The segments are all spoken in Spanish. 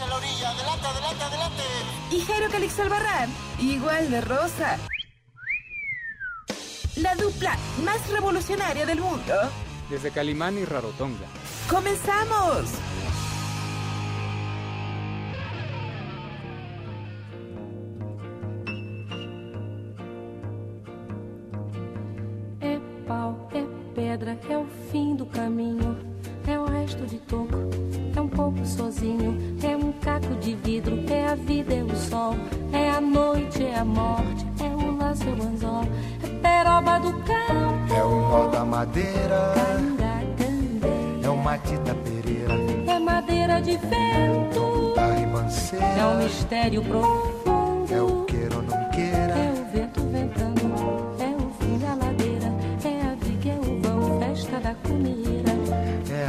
En la orilla. Adelante, adelante, adelante. Y Jairo Calix Albarrán, igual de rosa. La dupla más revolucionaria del mundo. Desde Calimán y Rarotonga. ¡Comenzamos! É pau, é pedra, é o fim do caminho. É resto de toco, é um pouco sozinho. É um caco de vidro, é a vida, é o sol. É a noite, é a morte, é o laço, é o anzol. É peroba do campo, É o nó da madeira. É o Matita Pereira. É madeira de vento, Da é um ribanceira. mistério profundo. É o queira ou não É queira. o vento ventando, é o fim da ladeira, é a viga, é o vão, festa da comida.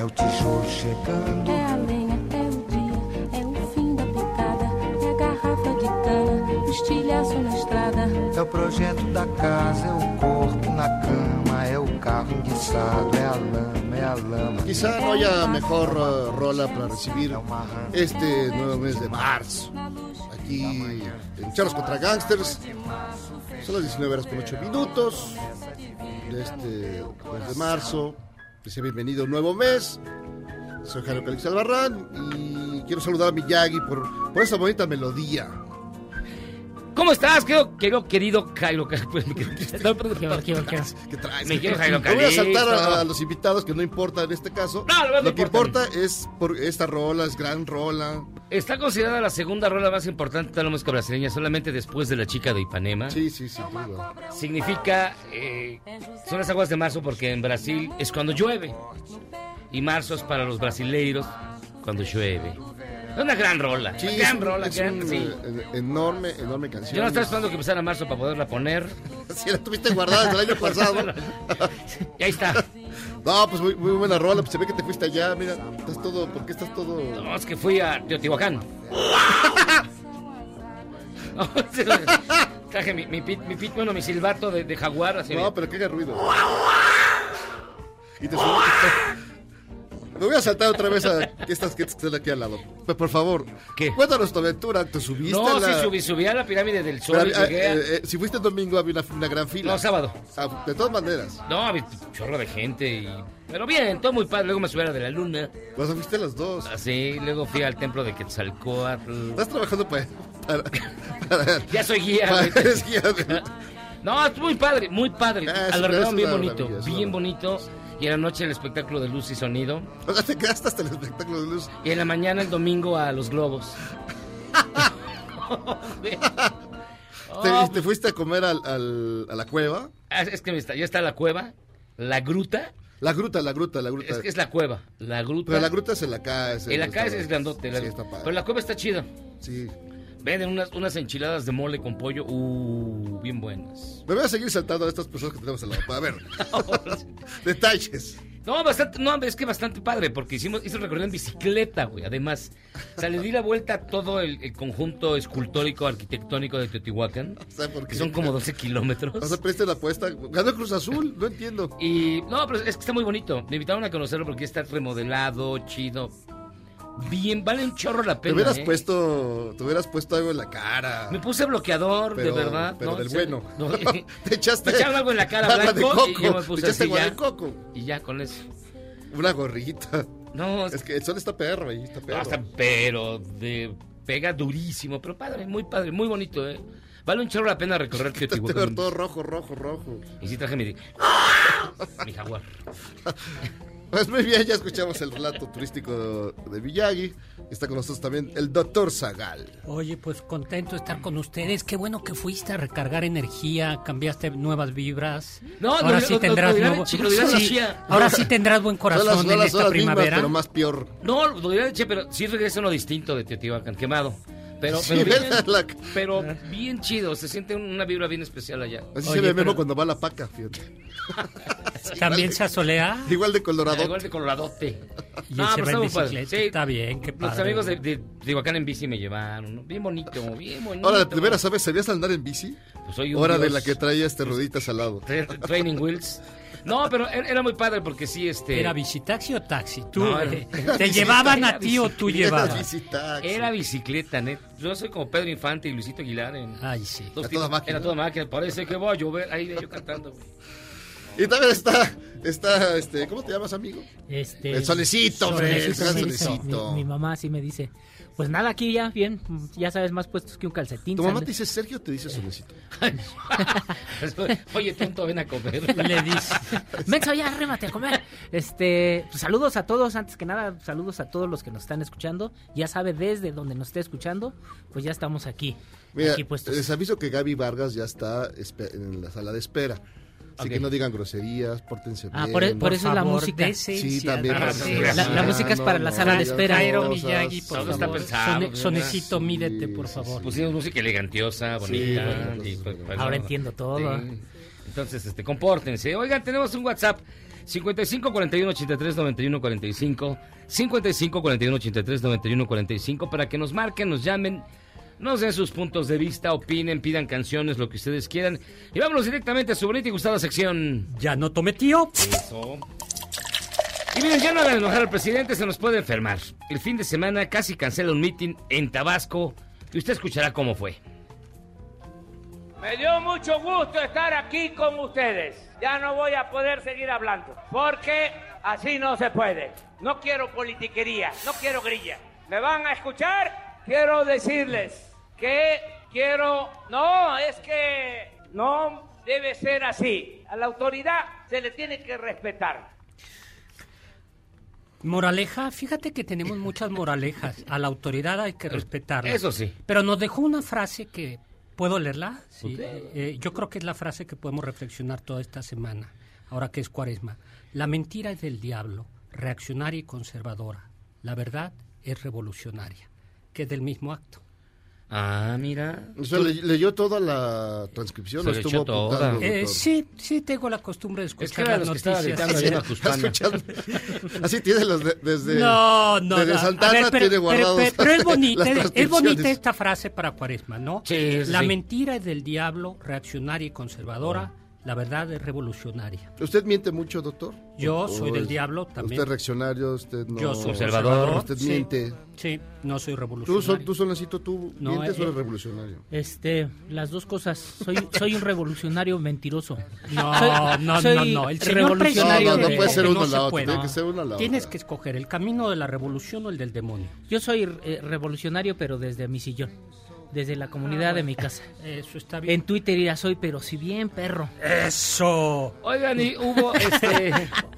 É o tijolo chegando. é a lenha, é o dia, é o fim da picada, é a garrafa de cana, o estilhaço na estrada. É o projeto da casa, é o corpo na cama, é o carro enguiçado, é a lama, é a lama. Quizá no haya mejor uh, rola para recibir É este nuevo mes de marzo. Aquí en Charlos contra Gangsters. Son las 19 horas con 8 minutos de este mes de marzo. He bienvenido a un nuevo mes. Soy Jairo Calix Albarrán y quiero saludar a Miyagi por, por esa bonita melodía. ¿Cómo estás, querido, querido, querido Jairo? No, perdón, ¿Qué traes? Me quiero Jairo voy a saltar a los invitados, que no importa en este caso. No, no, no Lo que importa. importa es por esta rola, es gran rola. Está considerada la segunda rola más importante de la música brasileña, solamente después de la chica de Ipanema. Sí, sí, sí. duda. Significa, eh, son las aguas de marzo porque en Brasil es cuando llueve. Y marzo es para los brasileiros cuando llueve. Es una gran rola. Sí, es gran un- rola. es gran- un, sí. enorme, enorme canción. Yo no estaba esperando que empezara marzo para poderla poner. Si la tuviste guardada desde el año pasado. Y ahí está. No, pues muy, muy buena rola. Pues se ve que te fuiste allá. Mira, estás todo. ¿Por qué estás todo.? No, es que fui a Teotihuacán. No, Traje mi, mi, pit, mi pit, bueno, mi silbato de, de jaguar. Así No, pero que haga ruido. Y te subiste. Me voy a saltar otra vez a estas que están aquí al lado. Por favor, ¿Qué? cuéntanos tu aventura. ¿Te subiste No, a la... sí, subí, subí a la pirámide del sol. Pero, y eh, llegué a- eh, eh, si fuiste el domingo había una, una gran fila. No, sábado. Ah, de todas maneras. No, había un chorro de gente y... Pero bien, todo muy padre. Luego me la de la luna. Pues fuiste a las dos. Así, luego fui al templo de Quetzalcóatl. Estás trabajando para. para, para- Ya soy guía. para- eres guía de- No, es muy padre, muy padre. Ah, es bien bonito, bien bonito. Y en la noche el espectáculo de luz y sonido. O sea, te quedaste hasta el espectáculo de luz. Y en la mañana el domingo a los globos. Te, Oh, te fuiste a comer al, al- a la cueva. Ah, Es que está- ya está la cueva, la gruta. La gruta, la gruta, la gruta. Es que es la cueva, la gruta. Pero la gruta es en la casa. es El el acá es, grandote. la- Sí, está padre. pero la cueva está chida. Sí. Venden unas, unas enchiladas de mole con pollo. Uh, bien buenas. Me voy a seguir saltando a estas personas que tenemos al lado. A ver. Detalles. No, bastante, no, es que bastante padre, porque hicimos, hizo el recorrido en bicicleta, güey, además. O sea, le di la vuelta a todo el, el conjunto escultórico arquitectónico de Teotihuacán, ¿Sabe por que son como 12 kilómetros. O sea, preste la apuesta. Ganó Cruz Azul, no entiendo. Y no, pero es que está muy bonito. Me invitaron a conocerlo porque está remodelado, chido. Bien, vale un chorro la Te pena. hubieras ¿eh? puesto, te hubieras puesto algo en la cara. Me puse bloqueador, Pero- de verdad. pero ¿no? del bueno. no, Te echaste Me echaron algo en la cara de blanco y coco. yo me puse Te echaste así ya. de coco. Y ya con eso. Una gorrita. No, Es que el sol está perro ahí, está perro. pero de pega durísimo, pero padre, muy padre, muy bonito, ¿eh? Vale un chorro la pena recorrer Te Teotihuacán. ver todo rojo, rojo, rojo. Y sí traje mi, mi jaguar. Pues muy bien, ya escuchamos el relato turístico de Villagui. Está con nosotros también el doctor Zagal. Oye, pues contento de estar con ustedes. Qué bueno que fuiste a recargar energía, cambiaste nuevas vibras. No, ahora lo- sí lo- tendrás dirá nuevo- dirá sí, ahora sí tendrás buen Son corazón las, en las esta horas mismas, primavera. pero más peor. No, lo diré de che, pero sí regresa uno distinto de Teotihuacán, quemado. Pero, Sí, pero, bien, ¿verdad? La- pero bien chido, se siente una vibra bien especial allá. Así Oye, se ve pero- Memo cuando va a la paca, fíjate. También se asolea Igual de colorado. Igual de coloradote. y No, se pero está. Sí. Está bien, qué Los padre. amigos de, de Teotihuacán en bici me llevaron, ¿no? Bien bonito, bien bonito. Ahora, de veras, ¿sabes? ¿Sabías andar en bici? Pues soy un Hora de dios. la que traía este rueditas al lado. Tra- Training wheels. No, pero era era muy padre porque sí, este... ¿Era bicitaxi o taxi? ¿Tú, No, era- eh, era ¿Te llevaban era a ti o tú Era llevabas? bicitaxi. Era bicicleta, net. Yo soy como Pedro Infante y Luisito Aguilar en... Ay, sí. dos A tipos- toda máquina. Era toda máquina. Parece que va a llover. Ahí yo cantando, güey. Y también está, está, este, ¿cómo te llamas, amigo? Este, El solecito, hombre, sí, solecito. Mi, mi mamá sí me dice, pues nada, aquí ya, bien, ya sabes, más puestos que un calcetín. ¿Tu mamá te dice Sergio o te dice solecito? Oye, tonto, ven a comer. Le dice. Menso, ya, arrémate a comer. Este, pues, saludos a todos, antes que nada, saludos a todos los que nos están escuchando. Ya sabe, desde donde nos esté escuchando, pues ya estamos aquí. Mira, aquí puestos. les aviso que Gaby Vargas ya está en la sala de espera. Así que no digan groserías, pórtense Ah, bien. por, e- por eso es la música. Sí, también. Ah, sí, La, la música es para la sala de espera. Jairo cosas. Miyagi, por Todo está favor. Sone- ¿verdad? sonecito, Sí, mídete, por sí, favor. Pusimos música elegantiosa, bonita. bueno, y, pues, pues, pues, Ahora no. entiendo todo. Sí. Entonces, este, compórtense. Oigan, tenemos un WhatsApp. 55 41 83 91 45 55 41 83 91 45 para que nos marquen, nos llamen, nos den sus puntos de vista, opinen, pidan canciones, lo que ustedes quieran. Y vámonos directamente a su bonita y gustada sección. Ya no tome tío. Eso. Y miren, ya no hagan enojar al presidente, se nos puede enfermar. El fin de semana casi cancela un meeting en Tabasco y usted escuchará cómo fue. Me dio mucho gusto estar aquí con ustedes. Ya no voy a poder seguir hablando, porque así no se puede. No quiero politiquería, no quiero grilla. ¿Me van a escuchar? Quiero decirles que quiero... No, es que no debe ser así. A la autoridad se le tiene que respetar. Moraleja, fíjate que tenemos muchas moralejas. A la autoridad hay que respetarla. Eso sí. Pero nos dejó una frase que. ¿Puedo leerla? Sí. Eh, yo creo que es la frase que podemos reflexionar toda esta semana, ahora que es cuaresma. La mentira es del diablo, reaccionaria y conservadora. La verdad es revolucionaria, que es del mismo acto. Ah, mira. O sea, le- leyó toda la transcripción, Se o le estuvo toda. Eh, sí, sí tengo la costumbre de Es que escuchar las los que estaba noticias. gritando. Escuchando. Así tiene los de- desde, No, no, desde no. Santana ver, pero, tiene pero- guardados pero- pero es bonita, las es- bonita esta frase para Cuaresma, ¿no? Sí, sí, La sí. mentira es del diablo, reaccionaria y conservadora. La verdad es revolucionaria. ¿Usted miente mucho, doctor? Yo ¿O- soy o del es- diablo también. Usted es reaccionario, usted no... Yo soy Conservador. Usted Sí, miente. Sí, no soy ¿Tú, revolucionario. Tú Solecito, tú No, mientes eh, o eres revolucionario? Este, las dos cosas. Soy, soy un revolucionario mentiroso. No, Soy- no, no, soy no. El señor revolucionario No, no, no de- puede ser no uno se la otra, tiene que ser una la Tienes otra. que escoger el camino de la revolución o el del demonio. Yo soy eh, revolucionario, pero desde mi sillón. Desde la comunidad de mi casa. Eso está bien. En Twitter ya soy, pero si bien perro. Eso. Oigan, y hubo este.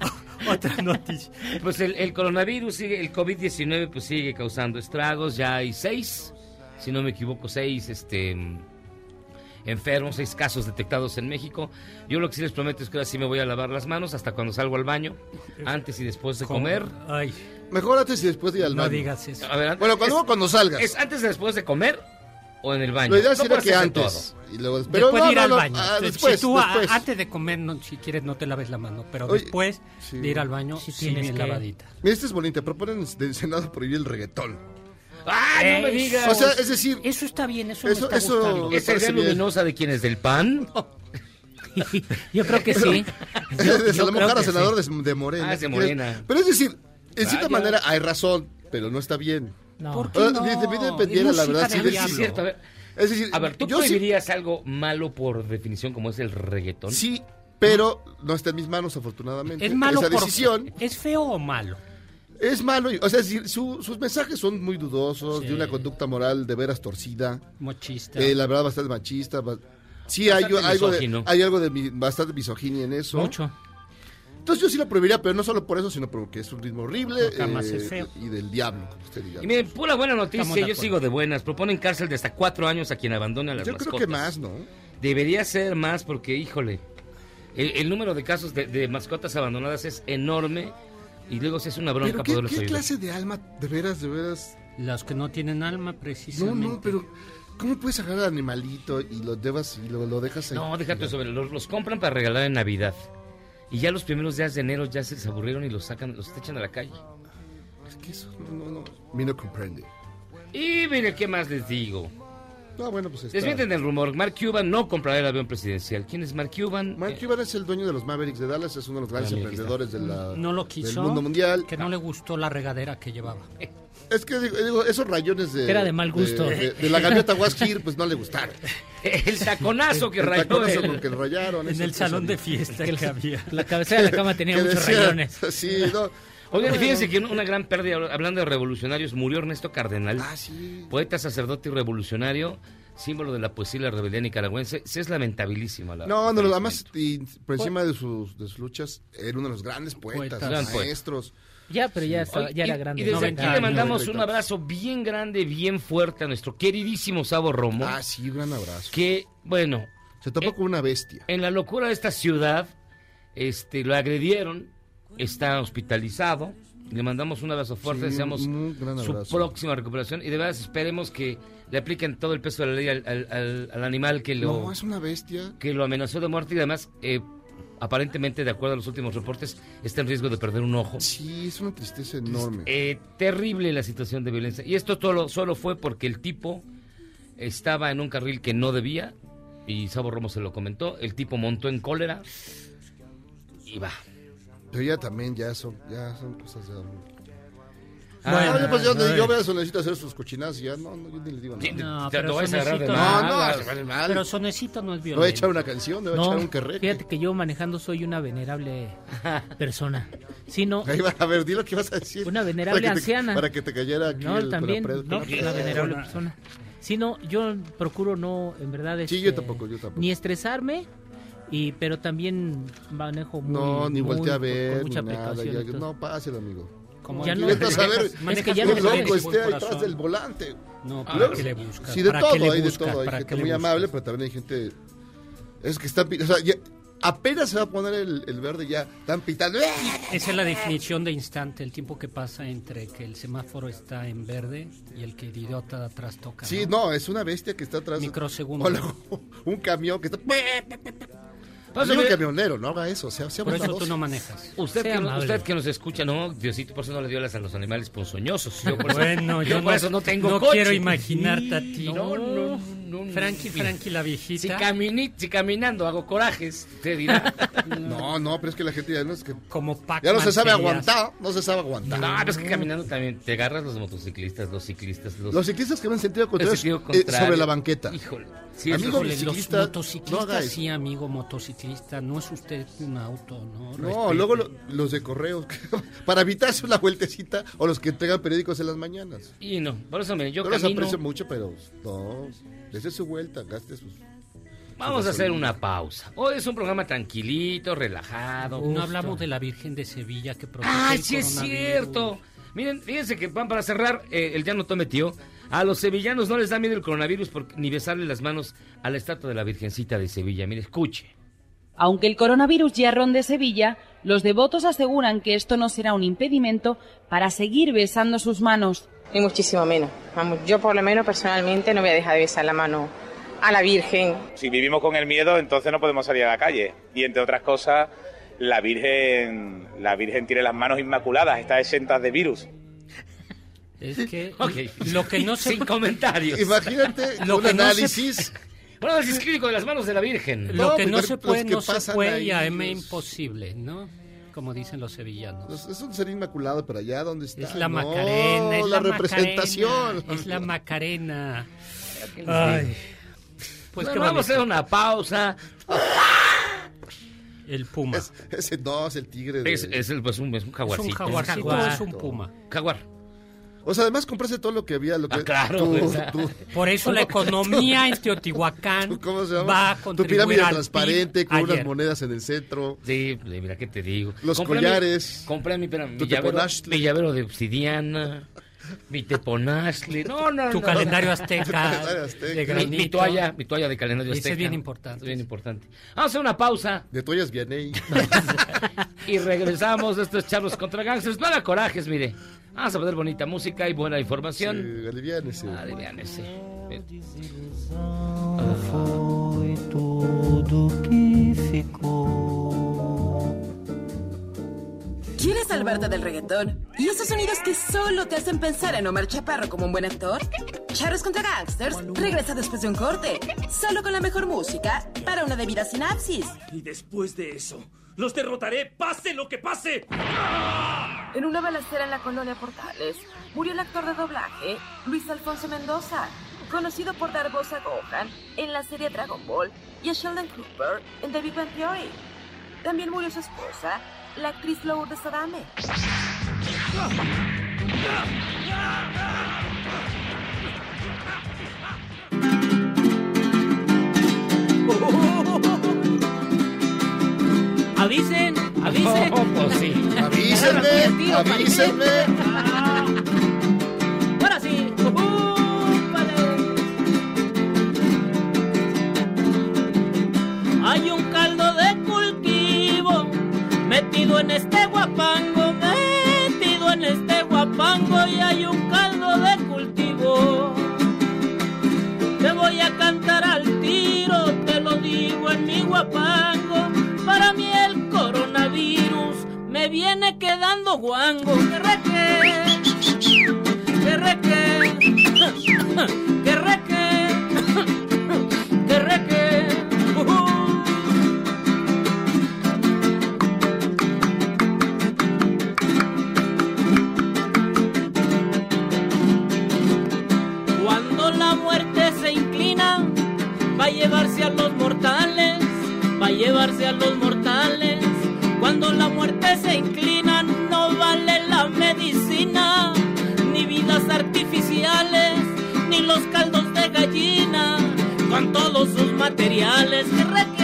Otra noticia. Pues el, el coronavirus sigue, el COVID-19 pues sigue causando estragos. Ya hay seis, si no me equivoco, seis este, enfermos, seis casos detectados en México. Yo lo que sí les prometo es que ahora sí me voy a lavar las manos hasta cuando salgo al baño, antes y después de comer. Ay, Mejor antes y después de ir al no baño. digas eso. A ver, antes- Bueno, cuando, es, cuando salgas. es antes y después de comer o en el baño. Lo ideal No sería que antes. Y luego, pero después no, de ir no, al no, baño. ah, Si después, tú a- después. antes de comer, no, si quieres, no te laves la mano, pero Oye, después sí. de ir al baño, Sí sí, tienes que- lavadita. Mira, esta es bonita. Proponen de Senado prohibir el reggaetón. ¡Ay, no me Eh, digas! O sea, es decir, Eso está bien, eso, Eso- me está eso- gustando. ¿Esa idea luminosa de quién es del PAN? Yo creo que sí. de Yo- que senador de, de Morena. Ah, es de. Morena. Pero es decir, en cierta Vaya. manera hay razón, pero no está bien. No. ¿Por qué Ah, no? dependiera, la verdad, sí, Sí, sí, es cierto. A ver, Es decir, a ver, ¿tú yo sí- prohibirías algo malo por definición como es el reggaetón? Sí, pero no está en mis manos, afortunadamente. ¿Es malo Esa por decisión ¿Es feo o malo? es malo. O sea, decir, su- sus mensajes son muy dudosos, Sí. de una conducta moral de veras torcida. Mochista. Eh, la verdad, bastante machista. Sí, hay, Bastante algo de, hay algo de mi- bastante misoginia en eso. Mucho. Entonces yo sí lo prohibiría, pero no solo por eso, sino porque es un ritmo horrible eh, es feo. y del diablo, como usted diga. Y miren, pura buena noticia, yo sigo de buenas. Proponen cárcel de hasta cuatro años a quien abandone a las Yo mascotas. creo que más, ¿no? Debería ser más porque, híjole, el, el número de casos de, de mascotas abandonadas es enorme y luego se hace una bronca Pero ¿qué, poderlos qué ayudar. clase de alma, de veras, de veras? Los que no tienen alma, No, precisamente. no, pero ¿cómo puedes agarrar al animalito y lo debas y lo, lo dejas ahí? No, déjate sobre, los, los compran para regalar en Navidad. Y ya los primeros días de enero ya se les aburrieron y los sacan, los echan a la calle. Es que eso no, no, no. Mi no comprende. Y mire, ¿qué más les digo? No, bueno, pues está. Desmienten el rumor, Mark Cuban no comprará el avión presidencial. ¿Quién es Mark Cuban? Mark Cuban es el dueño de los Mavericks de Dallas, es uno de los grandes emprendedores de la, No lo quiso. del mundo mundial. Que no le gustó la regadera que llevaba. Es que digo, digo, esos rayones de. Era de mal gusto. De, de- de la gaviota Waskir, pues no le gustaron. El taconazo que El rayó taconazo el- con que rayaron. En el salón de fiesta Que que había. La cabecera de la cama tenía muchos decía- rayones. Sí, no. Oigan, Bueno. fíjense que una gran pérdida, hablando de revolucionarios, murió Ernesto Cardenal. Ah, sí. Poeta, sacerdote y revolucionario, símbolo de la poesía y la rebelión nicaragüense. Sí es lamentabilísima la No, no, además, y por encima de sus, de sus luchas, era uno de los grandes poetas, maestros. Ya, pero ya, estaba- Oye, ya y- era grande. Y desde 90 aquí le mandamos un abrazo bien grande, bien fuerte a nuestro queridísimo Sabo Romo. Ah, sí, un gran abrazo. Que, bueno, Se topó Eh, con una bestia. en la locura de esta ciudad, este, lo agredieron, está hospitalizado. Le mandamos un abrazo fuerte, Sí, deseamos su próxima recuperación y de verdad esperemos que le apliquen todo el peso de la ley al, al- al- al animal que lo, No, es una bestia. que lo amenazó de muerte y además, eh, aparentemente, de acuerdo a los últimos reportes, está en riesgo de perder un ojo. Sí, es una tristeza enorme. Eh, terrible la situación de violencia. Y esto todo, solo fue porque el tipo estaba en un carril que no debía, y Sabo Romo se lo comentó, el tipo montó en cólera y va. Pero ya también, ya son, ya son cosas de... Ah, Ah, pues yo, ay. yo veo eso, necesito hacer sus cochinadas y ya, no, no, yo ni le digo sí, nada. No, pero No, no. Pero Sonecito no es No voy a violento. echar una canción, no voy a No, echar un querreque. fíjate que yo manejando soy una venerable persona. Si no, Ahí va, a ver, di lo que vas a decir. Una venerable Para te- anciana. para que te cayera aquí no, el también, no, una venerable persona. Si no, yo procuro no, en verdad, Sí, este, yo tampoco, yo tampoco. ni estresarme, y pero también manejo muy, No, ni muy- voltea a ver, con mucha ni nada. precaución. ya- no, páselo, amigo. Como Ya no- a saber, Es que ya no loco esté atrás del volante. No, Luego- ¿para qué le buscas? Sí, de ¿Para todo, le hay de todo. Hay ¿Para gente le muy amable, pero también hay gente... Es que están... pi- O sea, ya- apenas se va a poner el, el verde, ya están pitando. Esa es la definición de instante, el tiempo que pasa entre que el semáforo está en verde y el que el idiota de atrás toca. Sí, no, es una bestia que está atrás. Microsegundos. O luego un camión que está... Un mire, camionero, no haga eso, sea, sea Por eso tú no manejas. Usted Sea que, usted que nos escucha, no, Diosito, por eso no le dio las a los animales ponzoñosos. Yo por eso, Bueno, yo, por no, eso no tengo no coche. quiero imaginarte a ti. No, no, no. no. Frankie, Frankie, la Si, viejita. camini- si caminando hago corajes, te dirá. No, no, pero es que la gente ya no es que... como Pac-Man Ya no se sabe serías. aguantar, no se sabe aguantar. No, pero es que caminando también te agarras los motociclistas, los ciclistas, los, Los ciclistas que van en sentido contrario, sentido eh, sobre la banqueta. Híjole. Sí, Amigo, eso Híjole, los ciclista, no motociclistas, haga eso. sí, amigo motociclista, no es usted un auto, ¿no? No, Respete. luego lo- los de correos, para evitarse una vueltecita, o los que entregan periódicos en las mañanas. Y no, por eso mire, yo Yo los camino. aprecio mucho, pero no, desde su vuelta, gaste sus... Vamos a hacer una pausa. Hoy es un programa tranquilito, relajado. No hablamos de la Virgen de Sevilla que protege ¡Ah, el sí es cierto! Miren, fíjense que van para cerrar, eh, el ya no tome tío. A los sevillanos no les da miedo el coronavirus por- ni besarle las manos a la estatua de la Virgencita de Sevilla. Mire, escuche. Aunque el coronavirus ya ronde Sevilla, los devotos aseguran que esto no será un impedimento para seguir besando sus manos. Ni muchísimo menos. Vamos, yo por lo menos personalmente no voy a dejar de besar la mano a la Virgen. Si vivimos con el miedo, entonces no podemos salir a la calle. Y entre otras cosas, la Virgen, la Virgen tiene las manos inmaculadas, está exenta de virus. Es que lo que no se Sin comentarios. Imagínate Lo un que no se- Un análisis clínico de las manos de la Virgen. Lo que no se puede, que no se puede y a M los- imposible, ¿no? Como dicen los sevillanos. Es, es un ser inmaculado, pero allá donde está. Es la No, Macarena, es la, la, representación. Macarena, es la Macarena. Ay. Pues Bueno, qué vamos a hacer una pausa. El puma. Es- ese no, es el tigre. de- Es, es el, pues, un, es un ¿Es jaguarcito. un jaguarcito es un puma? Jaguar. O sea, además compraste todo lo que había. Lo que, Ah, claro, tú- o sea. tú- Por eso la economía en Teotihuacán ¿Cómo se llama? va a tu pirámide al transparente con unas monedas en el centro. Sí, pues, mira qué te digo. Los Compré collares. Mi, compré mi, espera, mi Tu llavero, teponaztle. mi llavero de obsidiana. Mi teponaztle. No, no, Tu no. calendario azteca calendario azteca. de Mi- Mi, granito. mi toalla, mi toalla de calendario Ese azteca. es bien importante. Es bien importante. Vamos a hacer una pausa De toallas Vianney. y regresamos. Esto es Charlos contra Gangsters. No haga corajes, mire. Vamos a poner bonita música y buena información. Sí, aliviánese. Aliviánese. Foi tudo que ficou. ¿Quieres salvarte del reggaetón? ¿Y esos sonidos que solo te hacen pensar en Omar Chaparro como un buen actor? Charros contra Gangsters regresa después de un corte, solo con la mejor música para una debida sinapsis. Y después de eso, los derrotaré, pase lo que pase. En una balacera en la colonia Portales, murió el actor de doblaje Luis Alfonso Mendoza, conocido por dar voz a Gohan en la serie Dragon Ball y a Sheldon Cooper en The Big Bang Theory. También murió su esposa, la actriz Lourdes Adame. Avisen, avisen. Oh, pues sí. Avísenme, avísenme. Ahora sí. ¡Úpale! Hay un caldo de cultivo metido en este guapango, metido en este guapango y hay un caldo de cultivo. Te voy a cantar al tiro, te lo digo en mi guapango. Para mí coronavirus me viene quedando guango. Que reque, que reque, que reque, que reque. Ujú. Cuando la muerte se inclina, va a llevarse a los mortales, va a llevarse a los mortales. Cuando la muerte se inclina, no vale la medicina, ni vidas artificiales, ni los caldos de gallina, con todos sus materiales. Que reque,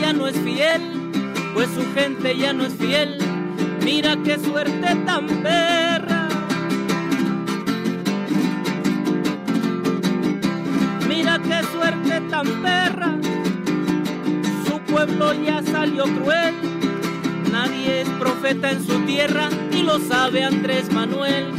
ya no es fiel, pues su gente ya no es fiel. Mira qué suerte tan perra. Mira qué suerte tan perra, su pueblo ya salió cruel. Nadie es profeta en su tierra y lo sabe Andrés Manuel.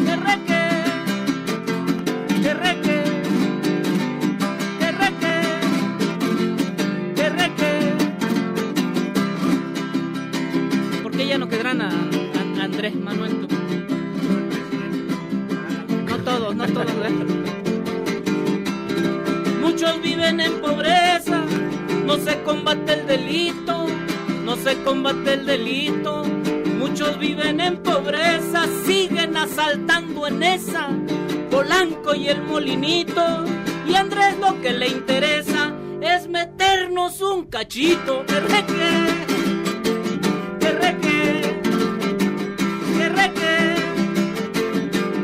molinito y Andrés lo que le interesa es meternos un cachito. Que reque, que reque, que reque,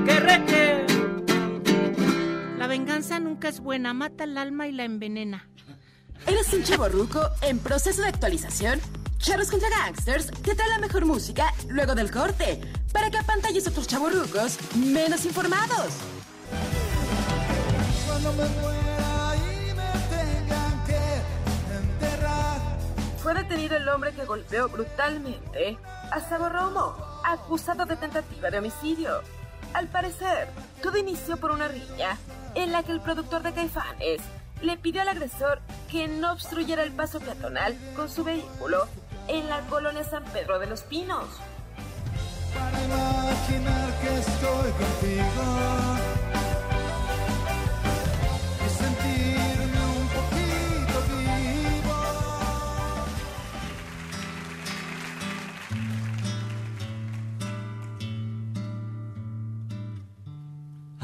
que reque. La venganza nunca es buena, mata el alma y la envenena. ¿Eres un chaborruco en proceso de actualización? Charros contra Gangsters te trae la mejor música luego del corte para que apantalles a otros chaborrucos menos informados. Fue detenido el hombre que golpeó brutalmente a Sabo Romo, acusado de tentativa de homicidio. Al parecer, todo inició por una riña en la que el productor de Caifanes le pidió al agresor que no obstruyera el paso peatonal con su vehículo en la colonia San Pedro de los Pinos. Para imaginar que estoy contigo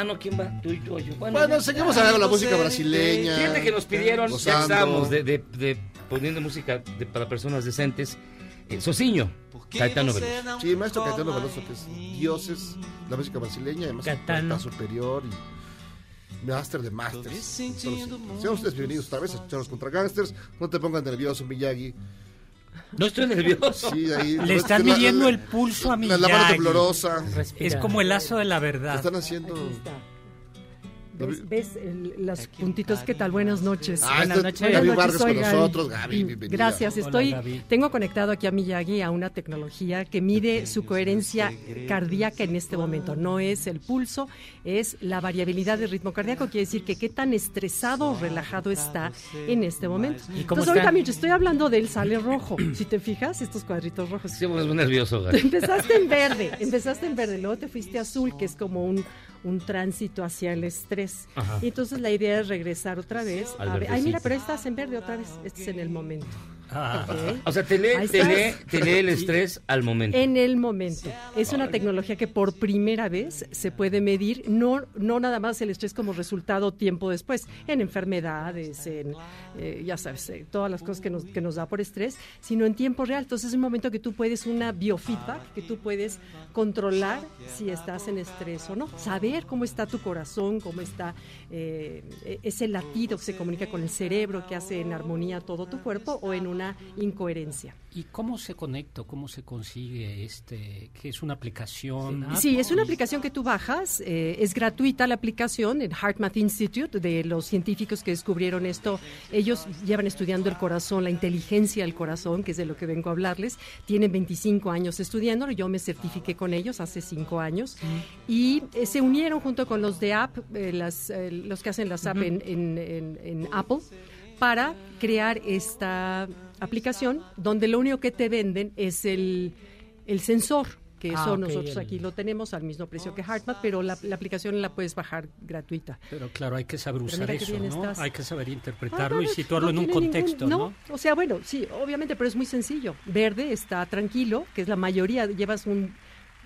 Ah, no, ¿quién va? Tú y yo. yo. Bueno, ya- seguimos hablando de la música brasileña. Fíjate que nos pidieron, ya estábamos de, de- de- poniendo música de- para personas decentes. Eh, Sociño, Caetano Veloso. Sí, maestro Caetano Veloso, que es dioses, la música brasileña, además Caetano. está superior y master de masters. Entonces, sean ustedes bienvenidos otra vez a Charlos contra Gangsters. No te pongas nervioso, Miyagi. No estoy nervioso. Sí, ahí. Le están midiendo la- el pulso a mi La, la mano temblorosa. Es como el lazo de la verdad. Están haciendo. ¿Ves, ves el- los puntitos? ¿Qué tal? Buenas noches. Ah, Buenas está noches. Gaby Buenas noches, Vargas soy con Gaby. nosotros. Gaby, bienvenida. Gracias. Hola, Estoy, Gaby. tengo conectado aquí a Miyagi a una tecnología que mide su coherencia cardíaca en este momento. No es el pulso, es la variabilidad de ritmo cardíaco. Quiere decir que qué tan estresado o relajado está en este momento. ¿Y cómo Entonces, ahorita estoy hablando de él sale rojo. Si te fijas, estos cuadritos rojos. Sí, muy nervioso, Gaby. empezaste en verde, empezaste en verde, luego te fuiste a azul, que es como un, un tránsito hacia el estrés. Ajá. Y entonces la idea es regresar otra vez. A ver- ay, mira, pero ahí estás en verde otra vez. Este es en el momento. Ah. O sea, te lee, te, estás. lee, te lee el estrés al momento. En el momento. Es una tecnología que por primera vez se puede medir, no, no nada más el estrés como resultado tiempo después, en enfermedades, en, eh, ya sabes, eh, todas las cosas que nos, que nos da por estrés, sino en tiempo real. Entonces es un momento que tú puedes, una biofeedback, que tú puedes controlar si estás en estrés o no, saber cómo está tu corazón, cómo está eh, e- ese latido que se comunica con el cerebro, que hace en armonía todo tu cuerpo o en una incoherencia. ¿Y cómo se conecta? ¿Cómo se consigue este? ¿Qué es una aplicación? Sí, es una aplicación que tú bajas, eh, es gratuita la aplicación en HeartMath Institute de los científicos que descubrieron esto. Ellos llevan estudiando el corazón, la inteligencia del corazón, que es de lo que vengo a hablarles. Tienen 25 años estudiándolo, yo me certifiqué con ellos hace 5 años y eh, se unieron junto con los de App, eh, las, eh, los que hacen las App en, en- en- en Apple, para crear esta aplicación donde lo único que te venden es el, el sensor, que Ah, eso nosotros el- aquí lo tenemos al mismo precio que HeartMath, pero la, la aplicación la puedes bajar gratuita. Pero claro, hay que saber usar eso, ¿no? estás. Hay que saber Ah, interpretarlo y situarlo no en un ningún- contexto, ¿no? O sea, bueno, sí, obviamente, pero es muy sencillo. Verde está tranquilo, que es la mayoría, llevas un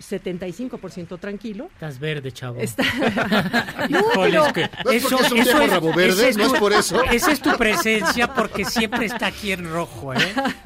75% tranquilo. Estás verde, chavo. Está... No, pero- es que No es eso, porque es un eso rabo verde, no es por eso. Esa es tu presencia porque siempre está aquí en rojo, ¿eh?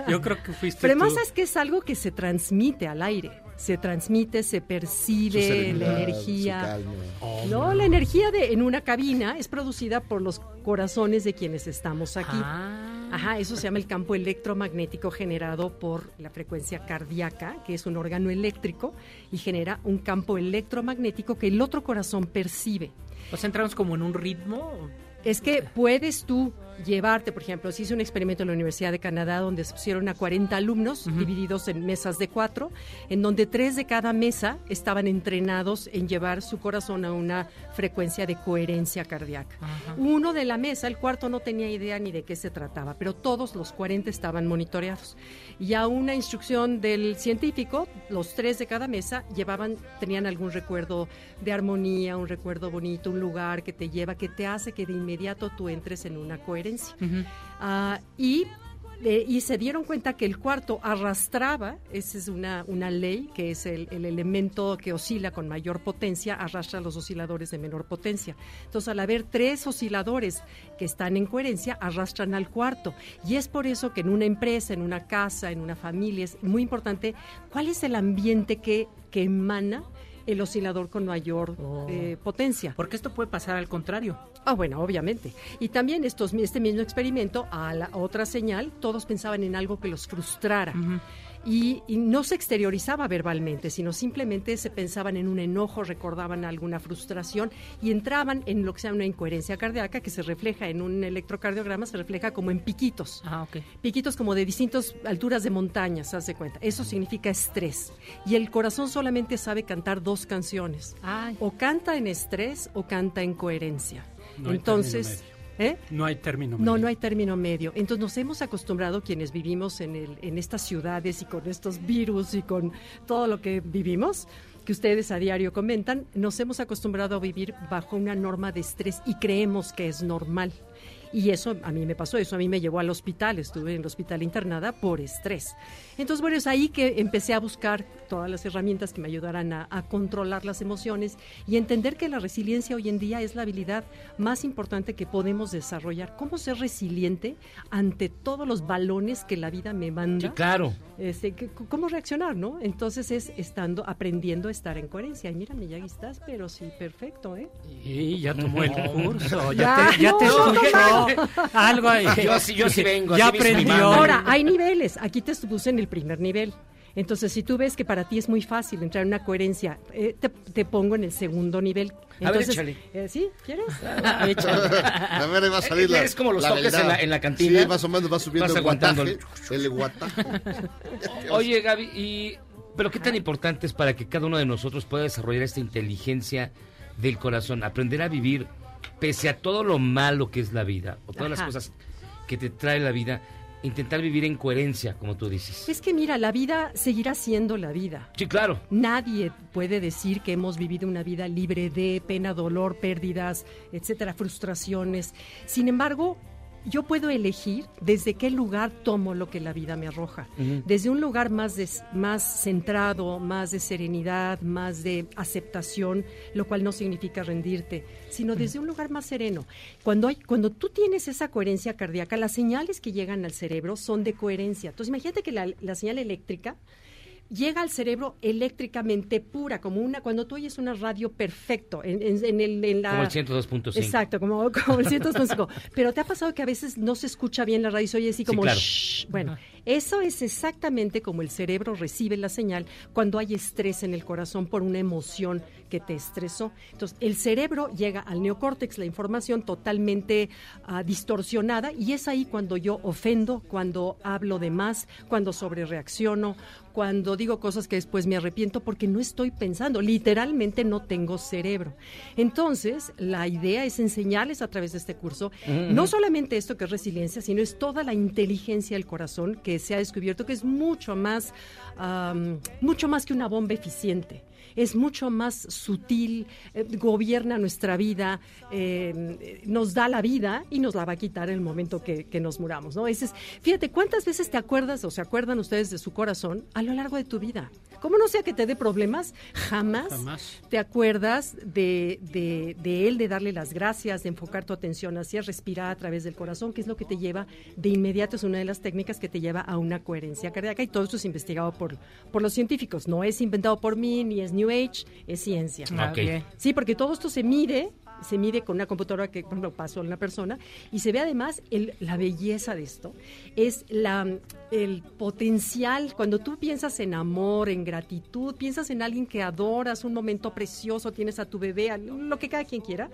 Yo creo que fuiste Pero tú. es que es algo que se transmite al aire. Se transmite, se percibe la energía. Oh, No, la energía de en una cabina es producida por los corazones de quienes estamos aquí. Ah. Ajá, eso se llama el campo electromagnético generado por la frecuencia cardíaca, que es un órgano eléctrico y genera un campo electromagnético que el otro corazón percibe. O sea, como en un ritmo. Es que puedes tú llevarte, por ejemplo, se hizo un experimento en la Universidad de Canadá donde se pusieron a 40 alumnos divididos en mesas de cuatro, en donde tres de cada mesa estaban entrenados en llevar su corazón a una frecuencia de coherencia cardíaca. Uno de la mesa, el cuarto no tenía idea ni de qué se trataba, pero todos los 40 estaban monitoreados. Y a una instrucción del científico, los tres de cada mesa llevaban, tenían algún recuerdo de armonía, un recuerdo bonito, un lugar que te lleva, que te hace que de inmediato tú entres en una coherencia. Ah, y eh, y se dieron cuenta que el cuarto arrastraba, esa es una, una ley, que es el, el elemento que oscila con mayor potencia, arrastra los osciladores de menor potencia. Entonces, al haber tres osciladores que están en coherencia, arrastran al cuarto. Y es por eso que en una empresa, en una casa, en una familia, es muy importante cuál es el ambiente que, que emana el oscilador con mayor eh, potencia. Porque esto puede pasar al contrario. Ah, bueno, obviamente. Y también estos, este mismo experimento, a la otra señal, todos pensaban en algo que los frustrara. Y, y no se exteriorizaba verbalmente, sino simplemente se pensaban en un enojo, recordaban alguna frustración y entraban en lo que se llama una incoherencia cardíaca, que se refleja en un electrocardiograma, se refleja como en piquitos. Ah, ok. Piquitos como de distintas alturas de montañas, haz de cuenta. Eso significa estrés. Y el corazón solamente sabe cantar dos canciones. Ay. O canta en estrés o canta en coherencia. No Entonces, ¿eh? No hay término No, medio. no hay término medio. Entonces nos hemos acostumbrado quienes vivimos en, el, en estas ciudades y con estos virus y con todo lo que vivimos, que ustedes a diario comentan, nos hemos acostumbrado a vivir bajo una norma de estrés y creemos que es normal. Y eso a mí me pasó, eso a mí me llevó al hospital, estuve en el hospital internada por estrés. Entonces, bueno, es ahí que empecé a buscar todas las herramientas que me ayudaran a, a controlar las emociones y entender que la resiliencia hoy en día es la habilidad más importante que podemos desarrollar. ¿Cómo ser resiliente ante todos los balones que la vida me manda? Sí, claro. Este, que- ¿Cómo reaccionar, no? Entonces es estando, aprendiendo a estar en coherencia. Y mírame, ya estás, pero sí, perfecto, ¿eh? Y ya tomó el curso, Ya, ya, te, ya no, te no, surgió no. algo ahí. Yo sí- yo sí vengo, Ya aprendió. Ahora, hay niveles. Aquí te puse en el primer nivel. Entonces, si tú ves que para ti es muy fácil entrar en una coherencia, eh, te, te pongo en el segundo nivel. A ver, Entonces, échale. eh, ¿Sí? ¿Quieres? Échale. A ver, ahí va a salir la. Es como los la toques en la- en la cantina. Sí, más o menos va subiendo Vas el aguantando guataje. El guataje. Oye, Gaby, y, ¿pero qué tan importante es para que cada uno de nosotros pueda desarrollar esta inteligencia del corazón? Aprender a vivir pese a todo lo malo que es la vida, o todas las cosas que te trae la vida, intentar vivir en coherencia, como tú dices. Es que mira, la vida seguirá siendo la vida. Sí, claro. Nadie puede decir que hemos vivido una vida libre de pena, dolor, pérdidas, etcétera, frustraciones. Sin embargo, yo puedo elegir desde qué lugar tomo lo que la vida me arroja. Desde un lugar más, de- más centrado, más de serenidad, más de aceptación, lo cual no significa rendirte, sino desde un lugar más sereno. Cuando, hay, cuando tú tienes esa coherencia cardíaca, las señales que llegan al cerebro son de coherencia. Entonces, imagínate que la, la señal eléctrica llega al cerebro eléctricamente pura, como una cuando tú oyes una radio perfecto en, en- en el, en la Como el 102.5. Exacto, como, como el 102.5. Pero te ha pasado que a veces no se escucha bien la radio y se oye así Sí, como claro. "Shh". Bueno, eso es exactamente como el cerebro recibe la señal cuando hay estrés en el corazón por una emoción que te estresó. Entonces, el cerebro llega al neocórtex, la información totalmente ah, distorsionada, y es ahí cuando yo ofendo, cuando hablo de más, cuando sobrereacciono, cuando digo cosas que después me arrepiento porque no estoy pensando, literalmente no tengo cerebro. Entonces, la idea es enseñarles a través de este curso, no solamente esto que es resiliencia, sino es toda la inteligencia del corazón que se ha descubierto que es mucho más, mucho más que una bomba eficiente. Es mucho más sutil, eh, gobierna nuestra vida, eh, nos da la vida y nos la va a quitar en el momento que, que nos muramos, ¿no? Ese es, fíjate, ¿cuántas veces te acuerdas o se acuerdan ustedes de su corazón a lo largo de tu vida? ¿Cómo no sea que te dé problemas? Jamás, Jamás. te acuerdas de, de, de él, de darle las gracias, de enfocar tu atención hacia respirar a través del corazón, que es lo que te lleva de inmediato, es una de las técnicas que te lleva a una coherencia cardíaca y todo esto es investigado por, por los científicos, no es inventado por mí ni es New Age, es ciencia. Ah, ok. bien. Sí, porque todo esto se mide, se mide con una computadora que, por ejemplo, pasó a una persona y se ve además el- la belleza de esto, es la, el potencial, cuando tú piensas en amor, en gratitud, piensas en alguien que adoras, un momento precioso, tienes a tu bebé, a lo que cada quien quiera,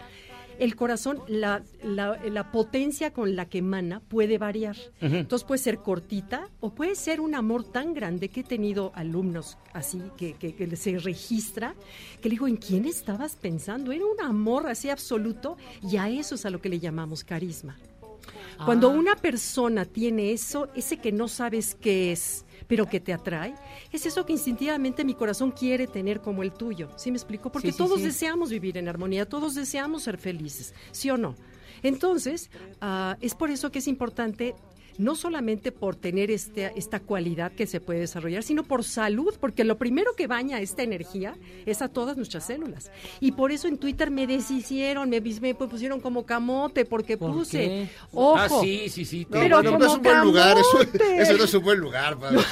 el corazón, la, la, la potencia con la que emana puede variar. Entonces puede ser cortita o puede ser un amor tan grande que he tenido alumnos así que, que- que se registra, que le digo, ¿en quién estabas pensando? Era un amor así absoluto y a eso es a lo que le llamamos carisma. Cuando Ah. una persona tiene eso, ese que no sabes qué es, pero que te atrae, es eso que instintivamente mi corazón quiere tener como el tuyo. ¿Sí me explico? Porque Sí, sí, todos sí. deseamos vivir en armonía, todos deseamos ser felices, ¿sí o no? Entonces, ah, es por eso que es importante no solamente por tener este, esta cualidad que se puede desarrollar, sino por salud, porque lo primero que baña esta energía es a todas nuestras células. Y por eso en Twitter me deshicieron, me, me pusieron como camote, porque ¿Por puse, qué? ojo, Ah, sí, sí, sí. No, pero no como es un buen lugar, eso, eso no es un buen lugar. Pablo.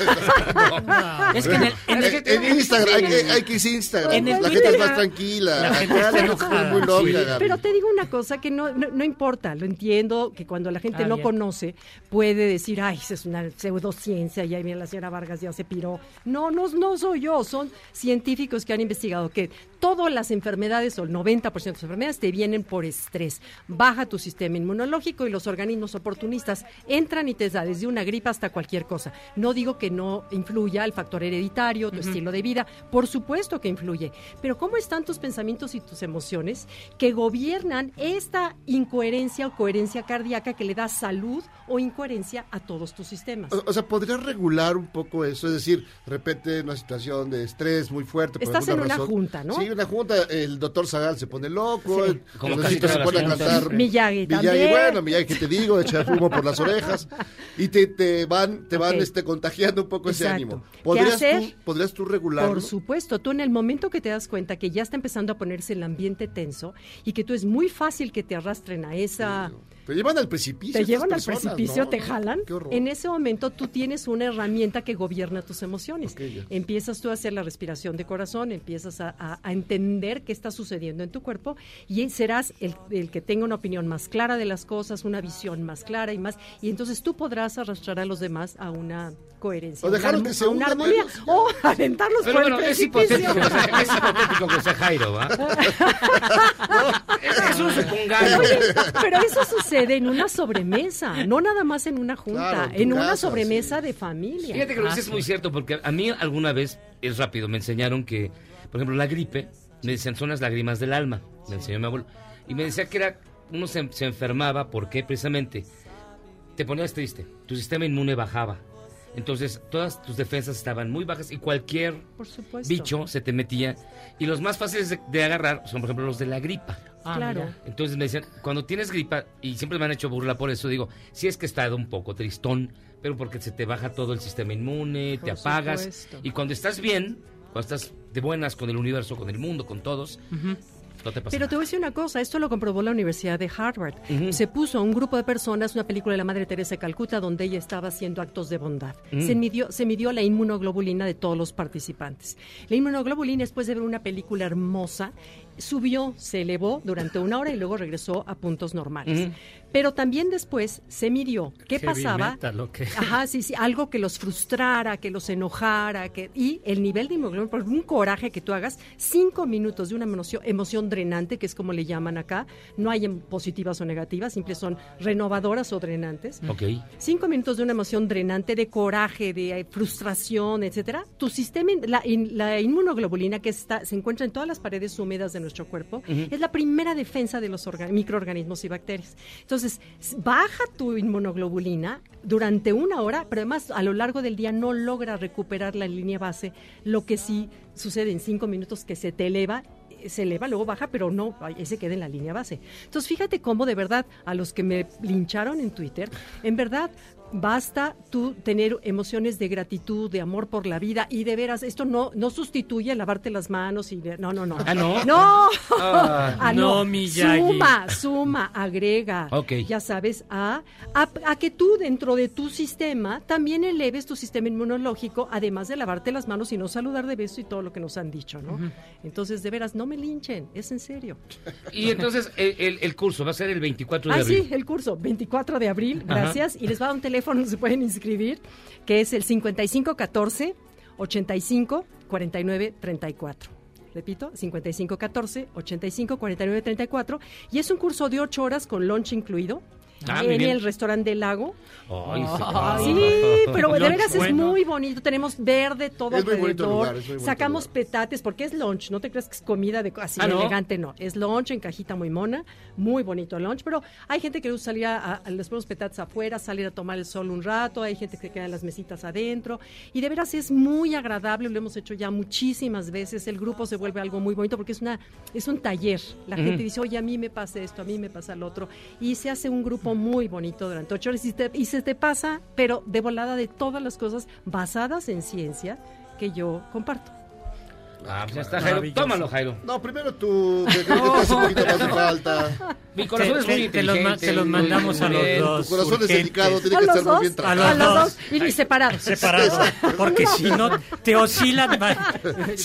Es que en el- en el- En Instagram, hay que, hay que irse a Instagram. En el la gente es más tranquila. la gente Acá está la gente es enojada. muy loca, Sí. Gaby. Pero te digo una cosa que no, no, no importa, lo entiendo, que cuando la gente Ah, no bien. conoce puede decir, ay, esa es una pseudociencia, y ahí viene la señora Vargas, ya se piró. No, no, no soy yo, son científicos que han investigado que todas las enfermedades, o el 90% de las enfermedades, te vienen por estrés. Baja tu sistema inmunológico y los organismos oportunistas entran y te da desde una gripa hasta cualquier cosa. No digo que no influya el factor hereditario, tu estilo de vida, por supuesto que influye, pero ¿cómo están tus pensamientos y tus emociones que gobiernan esta incoherencia o coherencia cardíaca que le da salud o incoherencia a todos tus sistemas? O, o sea, ¿podrías regular un poco eso? Es decir, de repente una situación de estrés muy fuerte. Por Estás en alguna una razón. junta, ¿no? Sí, una junta. El doctor Zagal se pone loco. Sí. el Como se pone a cantar. Miyagi también. bueno, Miyagi, ¿qué te digo? Echar humo por las orejas. Y te, te van, te van este, contagiando un poco ese ánimo. ¿Qué ¿Podrías hacer? tú, ¿Podrías tú regularlo? Por supuesto, tú en el momento que te das cuenta que ya está empezando a ponerse el ambiente tenso y que tú es muy fácil que te arrastren a esa... Te llevan al precipicio. Te llevan al precipicio, ¿no? te jalan. Qué horror. En ese momento tú tienes una herramienta que gobierna tus emociones. Empiezas tú a hacer la respiración de corazón, empiezas a, a- a entender qué está sucediendo en tu cuerpo y serás el, el que tenga una opinión más clara de las cosas, una visión más clara y más. Y entonces tú podrás arrastrar a los demás a una coherencia, O dejarlos a una, que se una armonía, o aventarlos Pero por el es precipicio. hipotético, es hipotético que sea Jairo, ¿va? Es un. Oye, pero eso sucede en una sobremesa, no nada más en una junta, Claro, en una casa, sobremesa de familia. Fíjate que lo dices es muy cierto, porque a mí alguna vez, es rápido, me enseñaron que, por ejemplo, la gripe, me decían, son las lágrimas del alma, me enseñó mi abuelo. Y me decía que era, uno se, se enfermaba porque precisamente te ponías triste, tu sistema inmune bajaba. Entonces, todas tus defensas estaban muy bajas y cualquier Por bicho se te metía. Y los más fáciles de, de agarrar son, por ejemplo, los de la gripa. Ah, Claro. mira. Entonces me decían, cuando tienes gripa, y siempre me han hecho burla por eso, digo, si es que he estado un poco tristón, pero porque se te baja todo el sistema inmune, te apagas. supuesto. Y cuando estás bien, cuando estás de buenas con el universo, con el mundo, con todos, no te pasa Pero te voy a decir una cosa, esto lo comprobó la Universidad de Harvard. Se puso a un grupo de personas una película de la Madre Teresa de Calcuta donde ella estaba haciendo actos de bondad. Mm. Se, midió, se midió la inmunoglobulina de todos los participantes. La inmunoglobulina, después de ver una película hermosa, subió, se elevó durante una hora y luego regresó a puntos normales. Ujú. Pero también después se midió qué Heavy pasaba. metal, ¿o qué? Ajá, sí, sí, algo que los frustrara, que los enojara, que y el nivel de inmunoglobulina, por un coraje que tú hagas, cinco minutos de una emoción, emoción drenante, que es como le llaman acá, no hay em- positivas o negativas, simples son renovadoras o drenantes. Ok. Cinco minutos de una emoción drenante, de coraje, de eh, frustración, etcétera. Tu sistema, la, in- la inmunoglobulina que está, se encuentra en todas las paredes húmedas de nuestro cuerpo, es la primera defensa de los orga- microorganismos y bacterias. Entonces, s- baja tu inmunoglobulina durante una hora, pero además a lo largo del día no logra recuperar la línea base, lo que sí sucede en cinco minutos que se te eleva eh, se eleva, luego baja, pero no, ahí se queda en la línea base. Entonces, fíjate cómo de verdad, a los que me lincharon en Twitter, en verdad, basta tú tener emociones de gratitud, de amor por la vida, y de veras, esto no, no sustituye lavarte las manos y de- no, no, no. Ah, ¿no? No, Ah. Ah, No, Miyagi. Suma, suma, agrega, Ok. ya sabes, a, a, a que tú dentro de tu sistema también eleves tu sistema inmunológico, además de lavarte las manos y no saludar de beso y todo lo que nos han dicho, ¿no? Entonces, de veras, no me linchen, es en serio. Y entonces el, el- el curso va a ser el 24 de Ah, abril. sí, el curso, 24 de abril, Ajá. gracias. Y les va a un teléfono donde se pueden inscribir, que es el 5514 85 49 34. repito, 5514-854934. Y es un curso de 8 horas con lunch incluido. Ah, en el restaurante del lago. Ay, sí, pero de veras es bueno. muy bonito. Tenemos verde todo Es muy bonito el alrededor. lugar, es muy bonito Sacamos petates porque es lunch. No te creas que es comida de así Ah, ¿no? elegante, no. Es lunch en cajita muy mona, muy bonito el lunch. Pero hay gente que gusta salir a, a ponemos petates afuera, salir a tomar el sol un rato. Hay gente que queda en las mesitas adentro. Y de veras es muy agradable. Lo hemos hecho ya muchísimas veces. El grupo se vuelve algo muy bonito porque es una es un taller. La gente dice, oye, a mí me pasa esto, a mí me pasa lo otro. Y se hace un grupo muy bonito durante ocho horas y, te- y se te pasa, pero de volada de todas las cosas basadas en ciencia que yo comparto. Ah, pues ya está, Jairo. Tómalo, Jairo. No, primero tú, que creo que te hace un poquito más de falta. Mi corazón Te- es muy te- los inteligente. te los muy- mandamos a los bien. dos. Tu corazón es urgentes. delicado, tiene ¿A que los estar muy bien A tratado. A los dos. y, separados. Separados, porque si no te oscilan,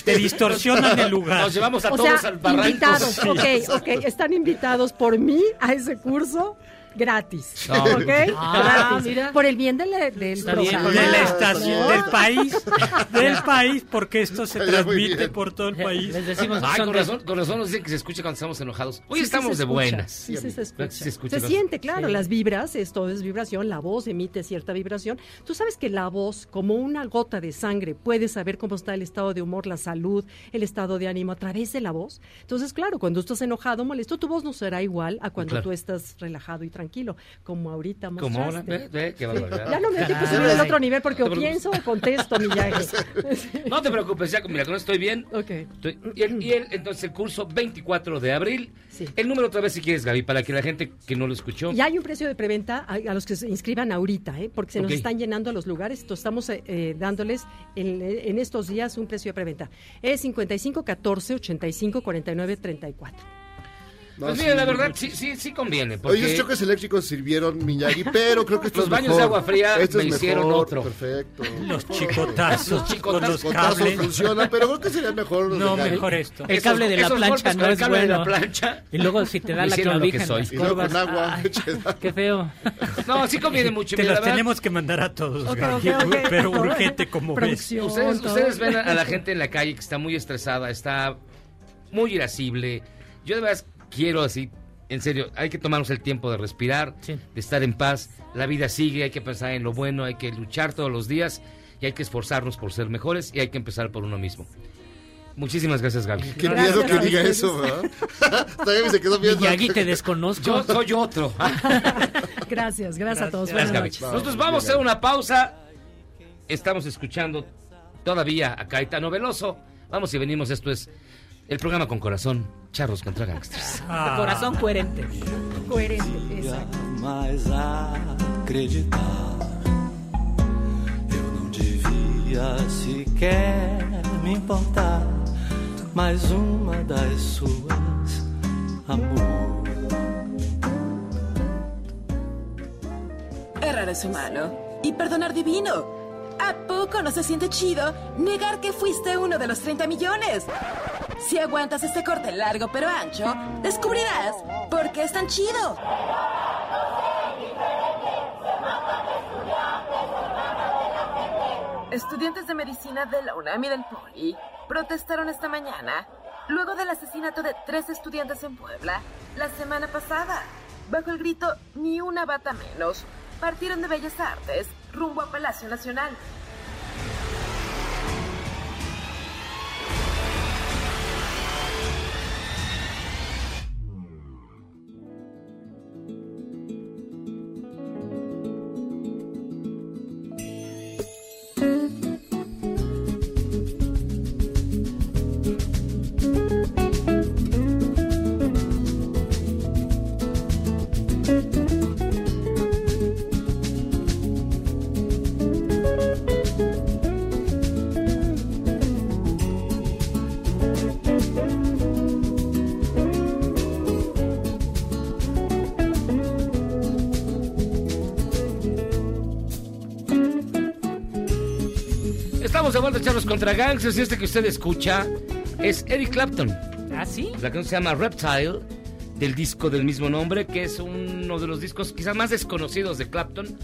te distorsionan el lugar. Nos llevamos a O todos sea, al barranco. invitados, Sí. ok, ok, están invitados por mí a ese curso gratis, No. ¿ok? Ah, gratis. mira. Por el bien del, del bien, de la Ah, estación, ¿no? del país, del país, porque esto se transmite por todo el país. Les decimos Ay, con de- razón, con razón nos dicen que se escucha cuando estamos enojados. Hoy Sí, estamos de escucha, buenas. Sí, sí se escucha. Se escucha Se cuando- siente, claro, Sí. las vibras, esto es vibración, la voz emite cierta vibración. Tú sabes que la voz, como una gota de sangre, puede saber cómo está el estado de humor, la salud, el estado de ánimo a través de la voz. Entonces, claro, cuando estás enojado, molesto, tu voz no será igual a cuando Claro. tú estás relajado y tranquilo, como ahorita Como ahora, mostraste. ve, ve, qué barbaridad. Ya no me dejes Caray. subir al otro nivel porque No o pienso o contesto, mi Yagi. No te preocupes, ya, mira, con esto estoy bien. Ok. Estoy- y, el, y el- entonces el curso 24 de abril. Sí. El número otra vez si quieres, Gaby, para que la gente que no lo escuchó. Ya hay un precio de preventa a, a los que se inscriban ahorita, ¿eh? porque se nos están llenando los lugares. Entonces estamos eh, eh, dándoles en, en estos días un precio de preventa. Es 55 14 85 49 34. No, Pues sí, mira, la verdad, sí, sí, sí conviene. Porque Oye, esos choques eléctricos sirvieron Miyagi, pero creo que esto Los es baños mejor. de agua fría Esto me hicieron mejor, otro. Perfecto. Los chicotazos, Los con chicotazos, los Contazos cables. funciona, pero creo que sería mejor. los No, mejor esto. El cable de la plancha no con el es cable de la bueno. plancha. Y luego si te da Me la clavija en soy. Y luego con agua. Ay, qué feo. No, sí conviene mucho. Te mira, las verdad, tenemos que mandar a todos, Ok, Gaby, ok, ok. pero urgente como ves. Ustedes, ustedes ven a, a la gente en la calle que está muy estresada, está muy irascible. Yo de verdad quiero así, en serio, hay que tomarnos el tiempo de respirar, Sí. de estar en paz. La vida sigue, hay que pensar en lo bueno, hay que luchar todos los días y hay que esforzarnos por ser mejores y hay que empezar por uno mismo. Muchísimas gracias, Gaby. Qué Gracias, miedo que diga eso, ¿verdad? Gaby se quedó viendo. Miyagi, te desconozco. Yo soy otro. Gracias, gracias a todos. Gracias, Buenas Gaby. noches. Nosotros vamos a hacer una pausa. Estamos escuchando todavía a Caetano Veloso. Vamos y venimos. Esto es el programa con corazón. Charros contra gangsters. Ah. Corazón coherente. Coherente, exacto. mais acreditar. Eu não devia sequer me importar. Mais uma das suas, amor. Errar es humano y perdonar divino. ¿A poco no se siente chido negar que fuiste uno de los 30 millones? Si aguantas este corte largo pero ancho, descubrirás por qué es tan chido. Estudiantes de medicina de la UNAM y del POLI protestaron esta mañana luego del asesinato de tres estudiantes en Puebla la semana pasada. Bajo el grito Ni una bata menos, partieron de Bellas Artes rumbo a Palacio Nacional. Charlos contra gangsters. Y este que usted escucha es Eric Clapton. ¿Ah, sí? La canción se llama Reptile, del disco del mismo nombre, que es uno de los discos quizás más desconocidos de Clapton,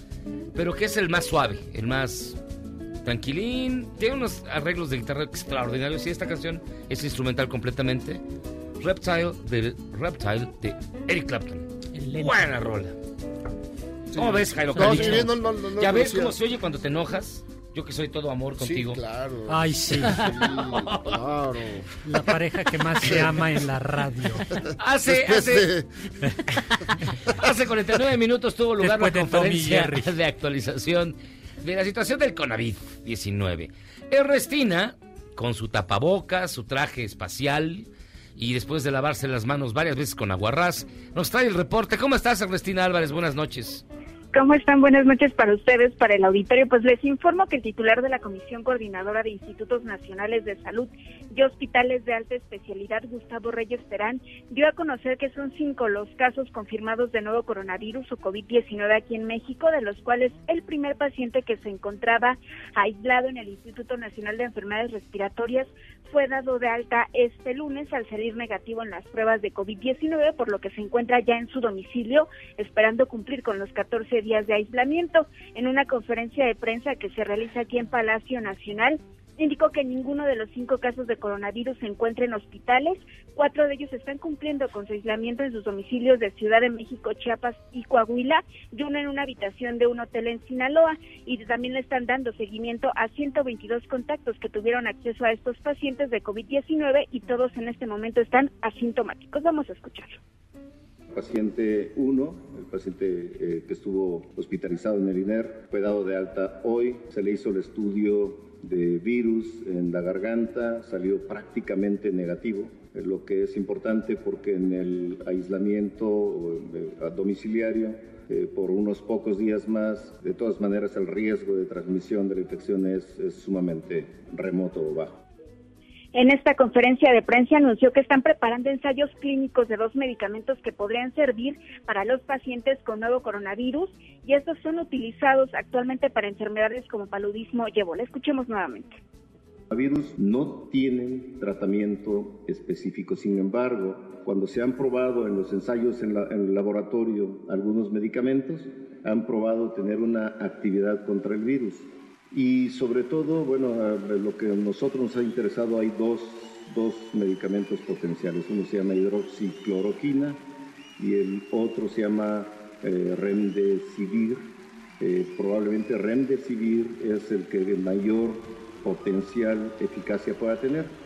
pero que es el más suave, el más tranquilín. Tiene unos arreglos de guitarra extraordinarios y esta canción es instrumental completamente. Reptile de Reptile de Eric Clapton. Buena rola. ¿Cómo ves, Jairo No, Calixto? sí, bien, no, no, no, no ¿Ya ves cómo se oye cuando te enojas? Yo que soy todo amor contigo. claro. Ay, sí. claro. La pareja que más se ama en la radio. Hace, hace, hace 49 minutos tuvo lugar Después la de Tommy conferencia de actualización de la situación del COVID-19. Ernestina, con su tapabocas, su traje espacial y después de lavarse las manos varias veces con aguarrás, nos trae el reporte. ¿Cómo estás, Ernestina Álvarez? Buenas noches. ¿Cómo están? Buenas noches para ustedes, para el auditorio. Pues les informo que el titular de la Comisión Coordinadora de Institutos Nacionales de Salud y Hospitales de Alta Especialidad, Gustavo Reyes Terán, dio a conocer que son cinco los casos confirmados de nuevo coronavirus o COVID-19 aquí en México, de los cuales el primer paciente que se encontraba aislado en el Instituto Nacional de Enfermedades Respiratorias fue dado de alta este lunes al salir negativo en las pruebas de COVID-19, por lo que se encuentra ya en su domicilio esperando cumplir con los 14 días de aislamiento. En una conferencia de prensa que se realiza aquí en Palacio Nacional, indicó que ninguno de los cinco casos de coronavirus se encuentra en hospitales. Cuatro de ellos están cumpliendo con su aislamiento en sus domicilios de Ciudad de México, Chiapas y Coahuila, y uno en una habitación de un hotel en Sinaloa. Y también le están dando seguimiento a 122 contactos que tuvieron acceso a estos pacientes de COVID-19 y todos en este momento están asintomáticos. Vamos a escucharlo. Paciente 1, el paciente eh, que estuvo hospitalizado en el INER, fue dado de alta hoy. Se le hizo el estudio de virus en la garganta, salió prácticamente negativo, lo que es importante porque en el aislamiento eh, domiciliario eh, por unos pocos días más, de todas maneras el riesgo de transmisión de la infección es, es sumamente remoto o bajo. En esta conferencia de prensa anunció que están preparando ensayos clínicos de dos medicamentos que podrían servir para los pacientes con nuevo coronavirus y estos son utilizados actualmente para enfermedades como paludismo y ébola. Escuchemos nuevamente. Los virus no tienen tratamiento específico, sin embargo, cuando se han probado en los ensayos en, la- en el laboratorio algunos medicamentos, han probado tener una actividad contra el virus. Y sobre todo, bueno, lo que a nosotros nos ha interesado, hay dos, dos medicamentos potenciales. Uno se llama hidroxicloroquina y el otro se llama eh, remdesivir. Eh, probablemente remdesivir es el que mayor potencial eficacia pueda tener.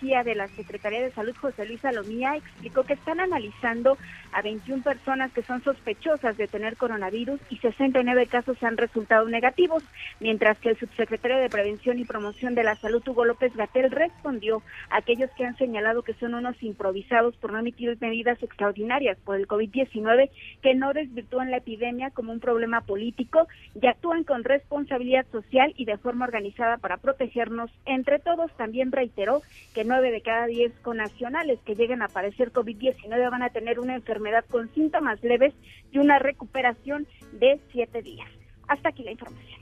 De la Secretaría de Salud, José Luis Salomía, explicó que están analizando a 21 personas que son sospechosas de tener coronavirus y 69 casos han resultado negativos, mientras que el subsecretario de Prevención y Promoción de la Salud, Hugo López Gatel, respondió a aquellos que han señalado que son unos improvisados por no emitir medidas extraordinarias por el COVID-19 que no desvirtúan la epidemia como un problema político y actúan con responsabilidad social y de forma organizada para protegernos entre todos. También reiteró que nueve de cada diez connacionales que lleguen a padecer COVID-19 van a tener una enfermedad con síntomas leves y una recuperación de siete días. Hasta aquí la información.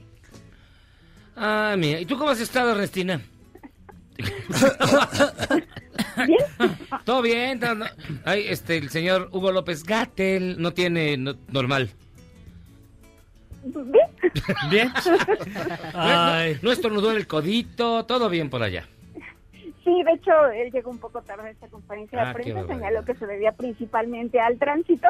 Ah, mira. ¿Y tú cómo has estado, Ernestina? Todo bien. todo- no- Ay, este, el señor Hugo López Gatel no tiene no- normal. Bien. Ay. No, no estornudó en el codito, todo bien por allá. Sí, de hecho, él llegó un poco tarde a esta conferencia. Ah, de qué prensa, señaló que se debía principalmente al tránsito,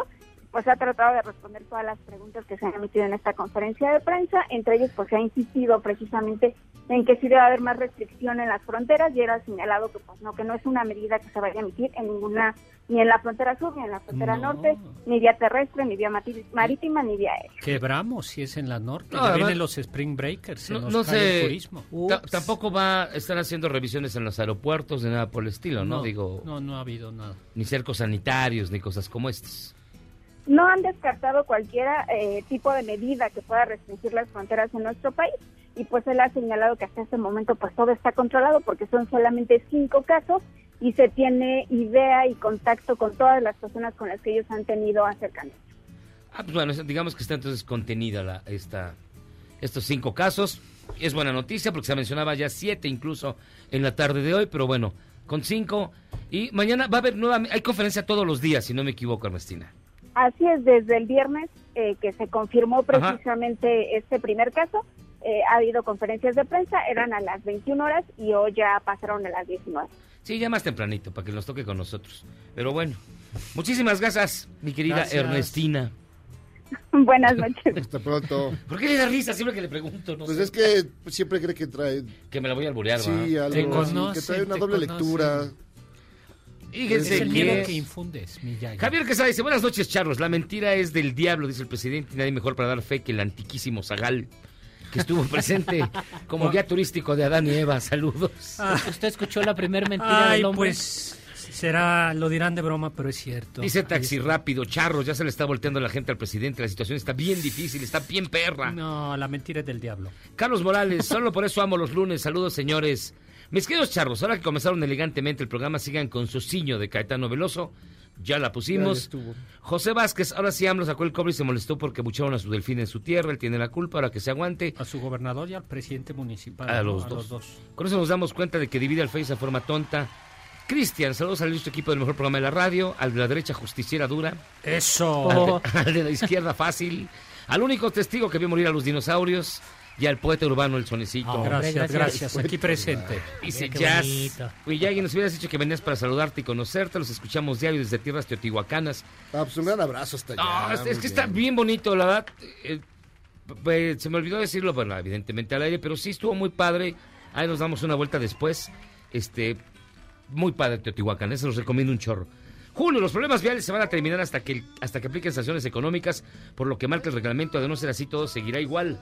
pues ha tratado de responder todas las preguntas que se han emitido en esta conferencia de prensa, entre ellos pues se ha insistido precisamente en que sí debe haber más restricción en las fronteras. Y era señalado que pues no, que no es una medida que se vaya a emitir en ninguna, ni en la frontera sur, ni en la frontera No. norte, ni vía terrestre, ni vía marítima, ni vía aérea. Quebramos si es en la norte. No, ya además- vienen los Spring Breakers. No, no sé. el turismo. tampoco va a estar haciendo revisiones en los aeropuertos ni nada por el estilo, ¿no? No, Digo, no, no ha habido nada. ni cercos sanitarios ni cosas como estas. No han descartado cualquier eh, tipo de medida que pueda restringir las fronteras en nuestro país y pues él ha señalado que hasta este momento pues todo está controlado porque son solamente cinco casos y se tiene idea y contacto con todas las personas con las que ellos han tenido acercamiento. Ah, pues bueno, digamos que está entonces contenida la, esta, estos cinco casos. Es buena noticia porque se mencionaba ya siete incluso en la tarde de hoy, pero bueno, con cinco. Y mañana va a haber nueva, hay conferencia todos los días, si no me equivoco, Ernestina. Así es, desde el viernes eh, que se confirmó precisamente este primer caso, eh, ha habido conferencias de prensa, eran a las 21 horas y hoy ya pasaron a las 19. Sí, ya más tempranito, para que nos toque con nosotros. Pero bueno, muchísimas gracias, mi querida Gracias. Ernestina. Buenas noches. Hasta pronto. ¿Por qué le da risa siempre que le pregunto? No Pues sé. es que siempre cree que trae... Que me la voy a alburear, Sí, ¿va? algo así, que trae una doble lectura. Fíjense es el que- miedo que infundes, Miyagi. Javier Quesada dice, buenas noches, charros. La mentira es del diablo, dice el presidente, y nadie mejor para dar fe que el antiquísimo Zagal, que estuvo presente como guía turístico de Adán y Eva. Saludos. ¿Usted escuchó la primera mentira Ay, del hombre? pues será, lo dirán de broma, pero es cierto. Dice Taxi Rápido, charros, ya se le está volteando la gente al presidente. La situación está bien difícil, está bien perra. No, la mentira es del diablo. Carlos Morales, solo por eso amo los lunes. Saludos, señores. Mis queridos charros, ahora que comenzaron elegantemente el programa, sigan con su ciño de Caetano Veloso. Ya la pusimos. José Vázquez, ahora sí AMLO sacó el cobre y se molestó porque bucharon a su delfín en su tierra. Él tiene la culpa, ahora que se aguante. A su gobernador y al presidente municipal. A ¿no? los, dos. Con eso nos damos cuenta de que divide al Face de forma tonta. Cristian, saludos al listo equipo del mejor programa de la radio, al de la derecha justiciera dura. Eso. Al de, al de la izquierda fácil. Al único testigo que vio morir a los dinosaurios. Y al poeta urbano El Sonecito. Ah, gracias, gracias. Aquí presente. Dice Jazz. Miyagi, nos hubieras dicho que venías para saludarte y conocerte. Los escuchamos diario desde tierras teotihuacanas. Ah, pues un gran abrazo hasta allá. Es, que está bien bonito, la verdad. Eh, pues, se me olvidó decirlo, bueno, evidentemente al aire, pero sí estuvo muy padre. Ahí nos damos una vuelta después. Este, muy padre Teotihuacán, eso los recomiendo un chorro. Julio, los problemas viales se van a terminar hasta que, hasta que apliquen sanciones económicas, por lo que marca el reglamento. De no ser así, todo seguirá igual.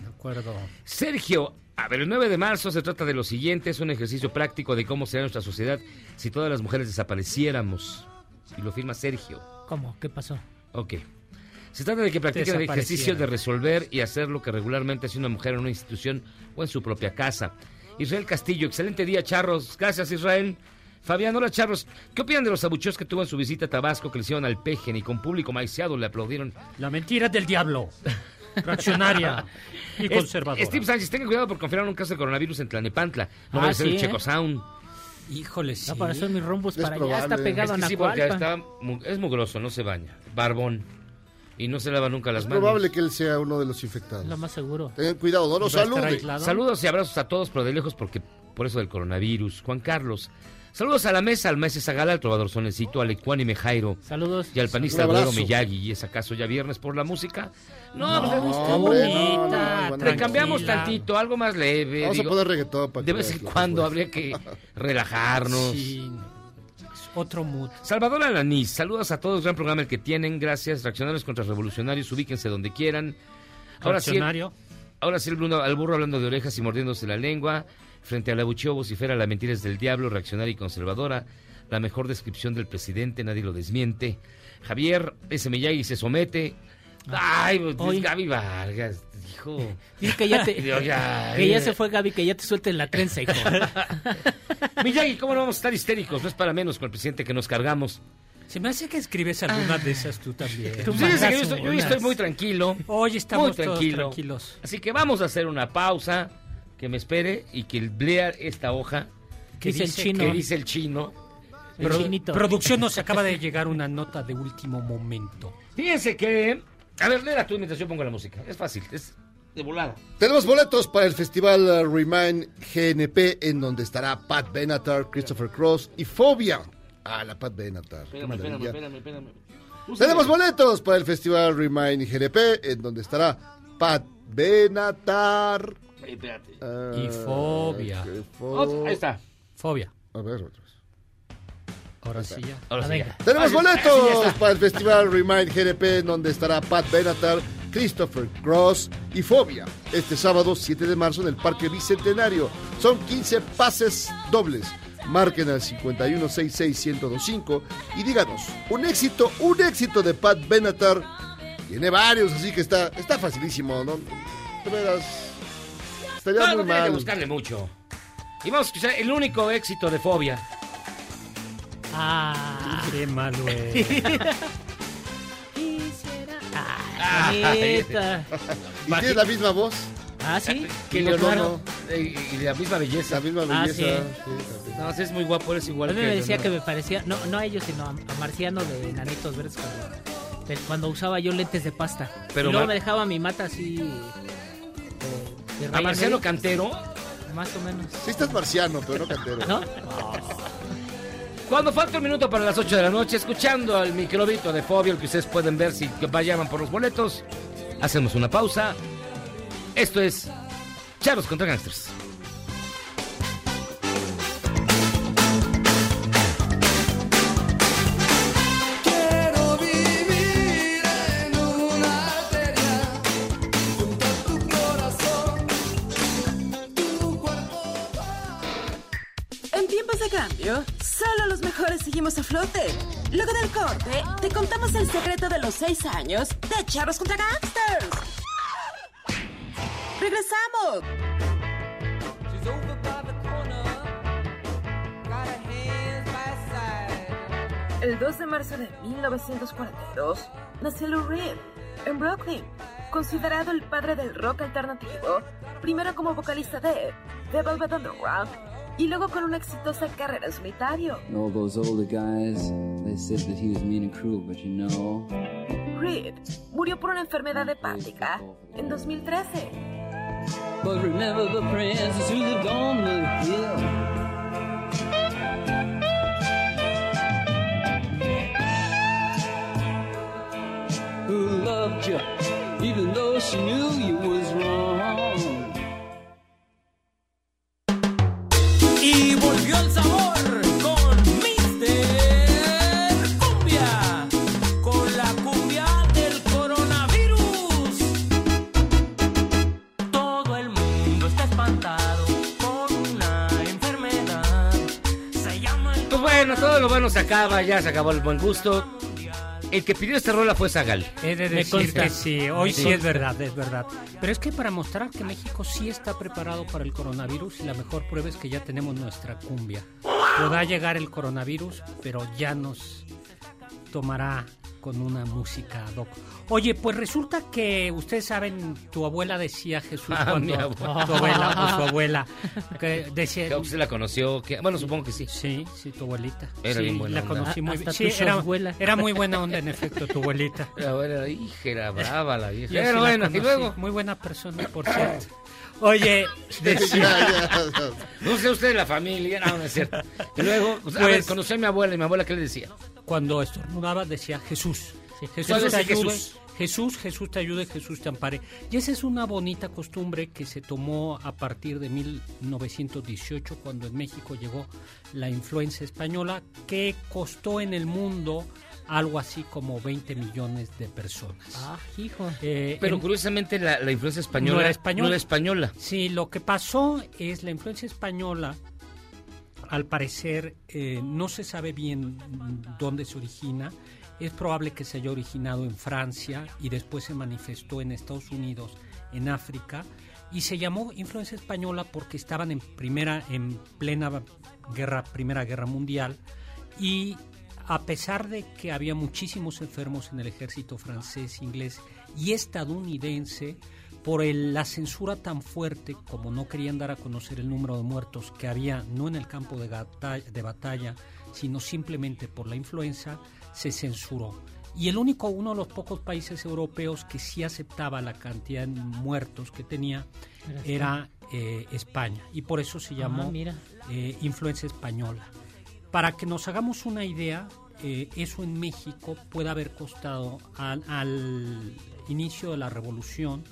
De acuerdo. Sergio, a ver, el 9 de marzo se trata de lo siguiente, es un ejercicio práctico de cómo sería nuestra sociedad si todas las mujeres desapareciéramos. Y lo firma Sergio. ¿Cómo? ¿Qué pasó? Ok. Se trata de que practiquen el ejercicio de resolver y hacer lo que regularmente hace una mujer en una institución o en su propia casa. Israel Castillo, excelente día, Charros. Gracias, Israel. Fabián, hola, Charros. ¿Qué opinan de los abucheos que tuvo en su visita a Tabasco que le hicieron al pejen y con público maiciado le aplaudieron? La mentira del diablo. Reaccionaria y Es- conservadora. Steve Sánchez, tenga cuidado por confiar en un caso de coronavirus en Tlanepantla. No Ah, vaya a ser sí, el ¿eh? Checo Sound. Híjole, sí. No, para hacer mis rumbos Es para allá. Está pegado Es a que sí, porque está es mugroso, no se baña. Barbón. Y no se lava nunca las Es manos. probable que él sea uno de los infectados. Lo más seguro. Tengan cuidado, no lo ¿Va a salude. Saludos y abrazos a todos, pero de lejos porque por eso del coronavirus. Juan Carlos. Saludos a la mesa, al maestro Zagala, al trovador Sonecito, al ecuánime Jairo Saludos. y al panista. Duero Miyagi. ¿Y es acaso ya viernes por la música? No, No, pues, bonita, no, no, no, no, le cambiamos tranquila. tantito, algo más leve. Vamos digo, a poner reggaetón para de vez en cuando habría que relajarnos. Sí. Otro mood. Salvador Alanís, saludos a todos, gran programa el que tienen, gracias. Reaccionarios contra revolucionarios, ubíquense donde quieran. Ahora sí, Reaccionario. ahora sí el, Bruno- al burro hablando de orejas y mordiéndose la lengua. Frente al abucheo vocifera la mentira es del diablo, reaccionaria y conservadora. La mejor descripción del presidente, nadie lo desmiente. Javier, ese Miyagi se somete. Ay, pues, Hoy- Gaby Vargas, dijo. Dice que ya, te, ya, que ya eh. se fue Gaby, que ya te suelten la trenza, hijo. Miyagi, ¿cómo no vamos a estar histéricos? No es para menos con el presidente que nos cargamos. Se me hace que escribes alguna de esas tú también. Tú Pues que yo estoy, yo estoy muy tranquilo. Hoy estamos muy todos tranquilo. tranquilos. Así que vamos a hacer una pausa, que me espere y que lea esta hoja ¿Qué Dice el chino. que dice el chino. El Pro- chinito. producción nos acaba de llegar una nota de último momento. Fíjense que... A ver, léela tú mientras yo pongo la música. Es fácil, es de volada. Tenemos boletos para el festival uh, Remind GNP, en donde estará Pat Benatar, Christopher Cross y Fobia. Ah, la Pat Benatar. qué Espérame, espérame, maravilla. espérame, espérame. Tenemos boletos para el festival Remind GNP, en donde estará Pat Benatar. Espérate. ah, Y Fobia. ahí está. Fobia. A ver, otros. Ahora sí ya. Ahora Ah, sí, ya. Tenemos boletos para el festival Remind GNP, en donde estará Pat Benatar, Christopher Cross y Fobia. Este sábado 7 de marzo en el Parque Bicentenario. Son 15 pases dobles. Marquen al 5166-1025 y díganos, un éxito, un éxito de Pat Benatar. Tiene varios, así que está, está facilísimo, ¿no? De veras, estaría No, muy no tiene que mal. buscarle mucho. Y vamos a escuchar el único éxito de Fobia. Ah. Qué malo es. Quisiera. Ah, Ah, neta. ¿Y tiene la misma voz? Ah, sí. Que No, eh, Y la misma belleza. La misma Ah, belleza. sí. sí. No, sí, es muy guapo, es igual A mí me decía que me parecía, no, no a ellos, sino a, a Marciano de Nanitos Verdes. cuando Cuando usaba yo lentes de pasta. Pero y luego me dejaba mi mata así. A Marcelo. Cantero. Más o menos. Sí estás marciano, pero no cantero. ¿No? Cuando falta un minuto para las 8 de la noche, escuchando al microbito de Fobio, el que ustedes pueden ver si vayan por los boletos, hacemos una pausa. Esto es Charlos contra Gangsters. Mejores seguimos a flote. Luego del corte, te contamos el secreto de los seis años de Charros contra Gangsters. ¡Regresamos! El 2 de marzo de 1942 nació Lou Reed en Brooklyn, considerado el padre del rock alternativo, primero como vocalista de The Velvet Underground y luego con una exitosa carrera en solitario. All those older guys, they said that he was mean and cruel, but you know, Reed murió por una enfermedad hepática en 2013. but remember the princess who lived on the hill. Who loved you, even though she knew you was wrong. Bueno, se acaba, ya se acabó el buen gusto. El que pidió esta rola fue Zagal. He de decir que sí, hoy Sí. es verdad, es verdad. Pero es que para mostrar que México sí está preparado para el coronavirus y la mejor prueba es que ya tenemos nuestra cumbia. Podrá llegar el coronavirus, pero ya nos tomará con una música ad hoc. Oye, pues resulta que ustedes saben, tu abuela decía Jesús Ah, cuando mi abuela. tu abuela o su abuela que decía Que usted la conoció. que- bueno, supongo que sí. Sí, sí, tu abuelita. Era Sí, bien buena la onda. conocí muy Hasta bien. Sí, era, abuela. era muy buena onda, en efecto, tu abuelita. La abuela, hija, era brava la vieja. Sí Pero la bueno, y luego. Muy buena persona, por cierto. Oye, decía... No sé usted la familia, no, no es cierto. Y luego, pues, a ver, conocí a mi abuela y mi abuela, ¿qué le decía? Cuando estornudaba decía Jesús. Jesús ¿Cuál es te ayude, Jesús? Jesús, Jesús te ayude, Jesús te ampare. Y esa es una bonita costumbre que se tomó a partir de 1918, cuando en México llegó la influenza española, que costó en el mundo algo así como 20 millones de personas. Ah, hijo. Eh, Pero en- curiosamente la, la influencia española no era española. no era española. Sí, lo que pasó es la influencia española, al parecer, eh, no se sabe bien dónde se origina. Es probable que se haya originado en Francia y después se manifestó en Estados Unidos, en África, y se llamó influencia española porque estaban en primera, en plena guerra, primera guerra mundial, y a pesar de que había muchísimos enfermos en el ejército francés, inglés y estadounidense, por el- la censura tan fuerte, como no querían dar a conocer el número de muertos que había, no en el campo de, batalla, sino simplemente por la influenza, se censuró. Y el único, uno de los pocos países europeos que sí aceptaba la cantidad de muertos que tenía Era era eh, España. Y por eso se llamó Ah, mira. eh, influencia española. Para que nos hagamos una idea, eh, eso en México puede haber costado al, al inicio de la revolución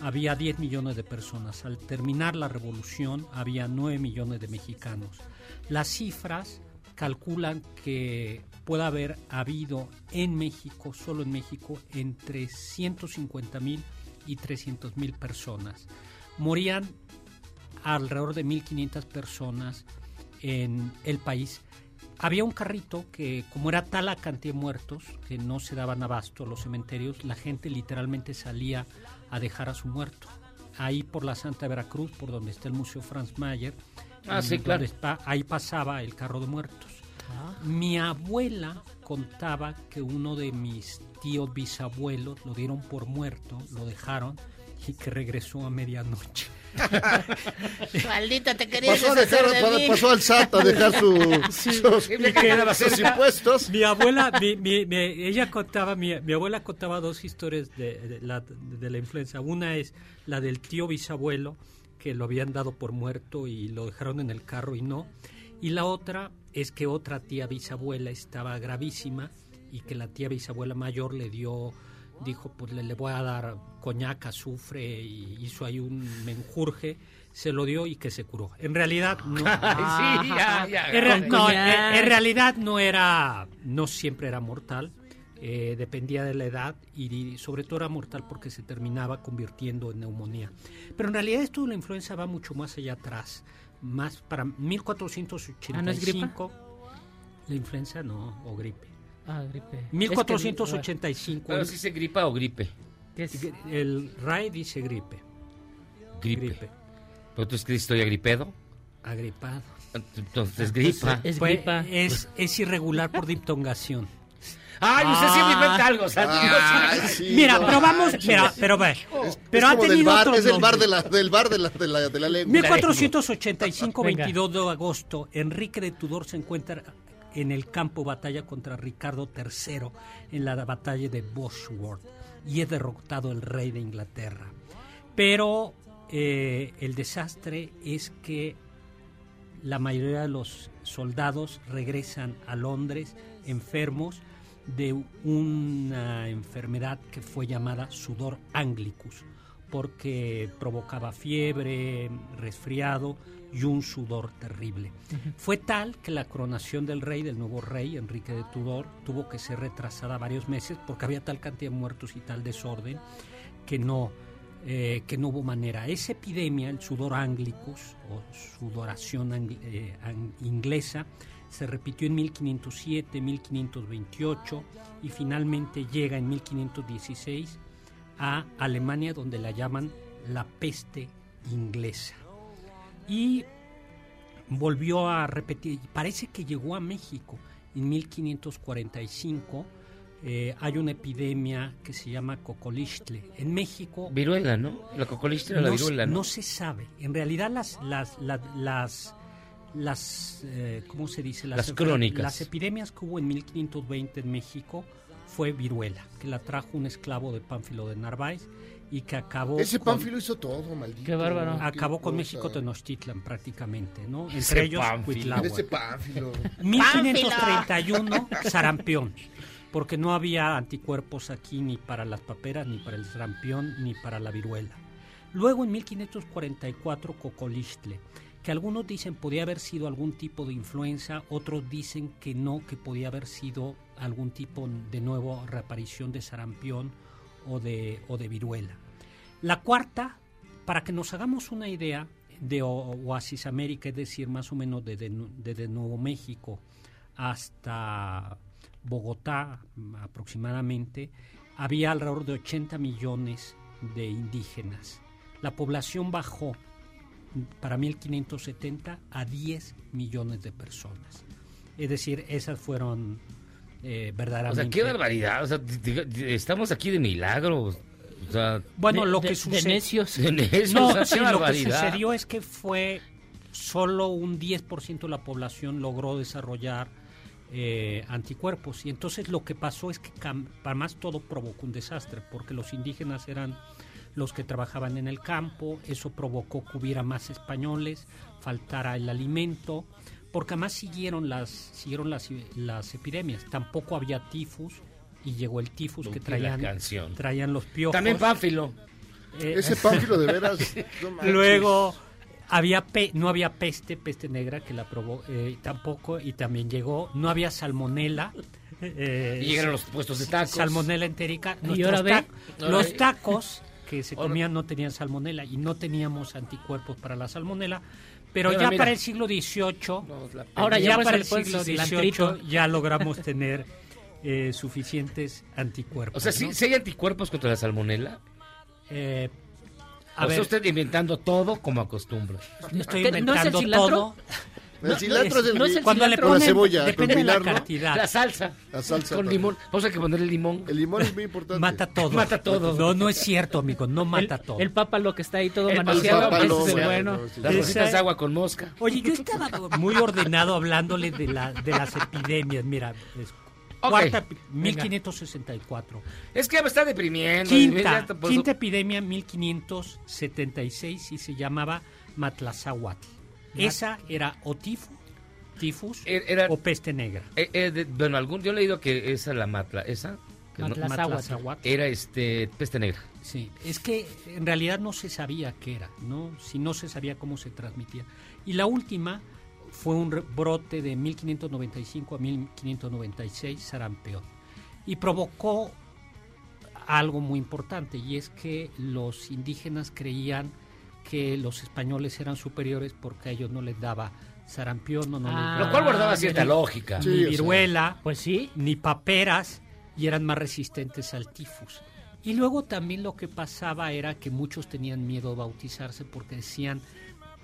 había 10 millones de personas. Al terminar la revolución había 9 millones de mexicanos. Las cifras calculan que puede haber habido en México, solo en México, entre 150 mil y 300 mil personas. Morían alrededor de 1.500 personas en el país. Había un carrito que, como era tal la cantidad de muertos, que no se daban abasto a los cementerios, la gente literalmente salía a dejar a su muerto. Ahí por la Santa Veracruz, por donde está el Museo Franz Mayer, Ah, sí, claro. está- ahí pasaba el carro de muertos. Mi abuela contaba que uno de mis tíos bisabuelos lo dieron por muerto, lo dejaron y que regresó a medianoche. Maldita, te querías Pasó, a deshacer dejar- de mí. pasó al SAT a dejar su- Sí, sus, impuestos. Mi abuela, mi, mi- mi- ella contaba, mi, mi abuela contaba dos historias de, de la, de la influenza. Una es la del tío bisabuelo, que lo habían dado por muerto y lo dejaron en el carro y no. Y la otra es que otra tía bisabuela estaba gravísima y que la tía bisabuela mayor le dio, dijo, pues le, le voy a dar coñac, azufre y hizo ahí un menjurje. Se lo dio y que se curó. En realidad no. Ay, sí, ya, ya, En no, realidad no era, no siempre era mortal, eh, dependía de la edad y, y sobre todo era mortal porque se terminaba convirtiendo en neumonía. Pero en realidad esto de la influenza va mucho más allá atrás, más para 1485. ¿Ah, no es gripa? La influenza no, o gripe. Ah, gripe. 1485. Pero si se gripa o gripe. ¿Qué es? El RAE dice gripe. Gripe. ¿Pero tú escribes estoy agripedo? Agripado. Entonces gripa. Pues, Es, es irregular por diptongación. Ay, usted siempre inventa algo, sí, Mira, no pero vamos, mira, pero ve. Es, pero es ha como del tenido bar, otros es el bar de la, del bar de la, de la, de la lengua. 1885, Venga. 22 de agosto, Enrique de Tudor se encuentra en el campo batalla contra Ricardo III en la batalla de Bosworth y es derrotado el rey de Inglaterra. Pero eh, el desastre es que la mayoría de los soldados regresan a Londres enfermos de una enfermedad que fue llamada sudor anglicus, porque provocaba fiebre, resfriado y un sudor terrible. Fue tal que la coronación del rey, del nuevo rey, Enrique de Tudor, tuvo que ser retrasada varios meses porque había tal cantidad de muertos y tal desorden que no, eh, que no hubo manera. Esa epidemia, el sudor anglicus o sudoración eh, ang- inglesa, se repitió en 1507, 1528 y finalmente llega en 1516 a Alemania donde la llaman la peste inglesa. Y volvió a repetir, parece que llegó a México en 1545. eh, hay una epidemia que se llama cocolixtle. En México Viruela, ¿no? La cocolixtle era la no viruela, ¿no? no se sabe. En realidad las las las las, las, eh, ¿cómo se dice? Las crónicas. Las epidemias que hubo en 1520 en México fue viruela, que la trajo un esclavo de Pánfilo de Narváez y que acabó Ese con- Pánfilo hizo todo, maldito. Qué bárbaro. Acabó con cosa. México Tenochtitlan prácticamente, ¿no? Ese Entre ellos Pánfilo. Cuitláhuac. Ese Pánfilo. 1531 sarampión, porque no había anticuerpos aquí ni para las paperas, ni para el sarampión, ni para la viruela. Luego en 1544 cocolixtle, que algunos dicen podía haber sido algún tipo de influenza, otros dicen que no, que podía haber sido algún tipo de nuevo reaparición de sarampión o de, o de viruela. La cuarta, para que nos hagamos una idea de Oasis América, es decir, más o menos desde, desde Nuevo México hasta Bogotá mm, aproximadamente, había alrededor de 80 millones de indígenas. La población bajó mm, para 1570 a 10 millones de personas. Es decir, esas fueron eh, O verdaderamente... sea, qué barbaridad. O sea, estamos aquí de milagro. O sea, Bueno, De- lo que sucedió. necios. De necios, No, o sea, sí, qué lo que sucedió es que fue solo un 10% de la población logró desarrollar eh, anticuerpos. Y entonces lo que pasó es que, para más todo provocó un desastre, porque los indígenas eran los que trabajaban en el campo, eso provocó que hubiera más españoles, faltara el alimento, porque además siguieron las, siguieron las, las epidemias. Tampoco había tifus y llegó el tifus que traían, canción. traían los piojos. También Pánfilo. Eh, Ese Pánfilo de veras. no. Luego había pe- no había peste, peste negra que la probó eh, tampoco y también llegó. No había salmonela. eh, Y llegaron los puestos de tacos. Salmonela entérica. Y ahora ve. ta- los tacos que se comían no tenían salmonela y no teníamos anticuerpos para la salmonela. Pero ya mira. para el siglo XVIII, Ahora ya para el siglo. XVIII ya logramos tener eh, suficientes anticuerpos. O sea, ¿sí, ¿no? sí hay anticuerpos contra la salmonela? Eh, ¿O a está ver, usted inventando todo como acostumbra? Yo estoy ¿Qué- no es el inventando cilantro? todo. El cilantro es el no es el cuando le ponen la cebolla, depende de la cantidad. La salsa. La salsa. Con limón. Vamos a que ponerle limón. El limón es muy importante. Mata todo. Mata todo. No, no es cierto, amigo, no mata todo. El pápalo que está ahí todo manoseado, es sí. bueno. Las rositas de agua con mosca. Oye, yo estaba muy ordenado hablándole de, la, de las epidemias. Mira, es Ok. cuarta, epi- Venga. 1564. Es que me está deprimiendo. Quinta, por quinta epidemia, 1576, y se llamaba Matlazáhuatl. Esa era o tifo, tifus Era- o peste negra. Eh, eh, de- bueno, algún, yo he leído que esa la matla, esa que no- era este peste negra. Sí, es que en realidad no se sabía qué era, ¿no? Si no se sabía cómo se transmitía. Y la última fue un brote de 1595 a 1596, sarampión. Y provocó algo muy importante, y es que los indígenas creían que los españoles eran superiores porque a ellos no les daba sarampión, no, no les Ah, daba Lo cual guardaba cierta ni- lógica. Ni Sí, o sea. viruela, pues sí, ni paperas, y eran más resistentes al tifus. Y luego también lo que pasaba era que muchos tenían miedo a bautizarse porque decían,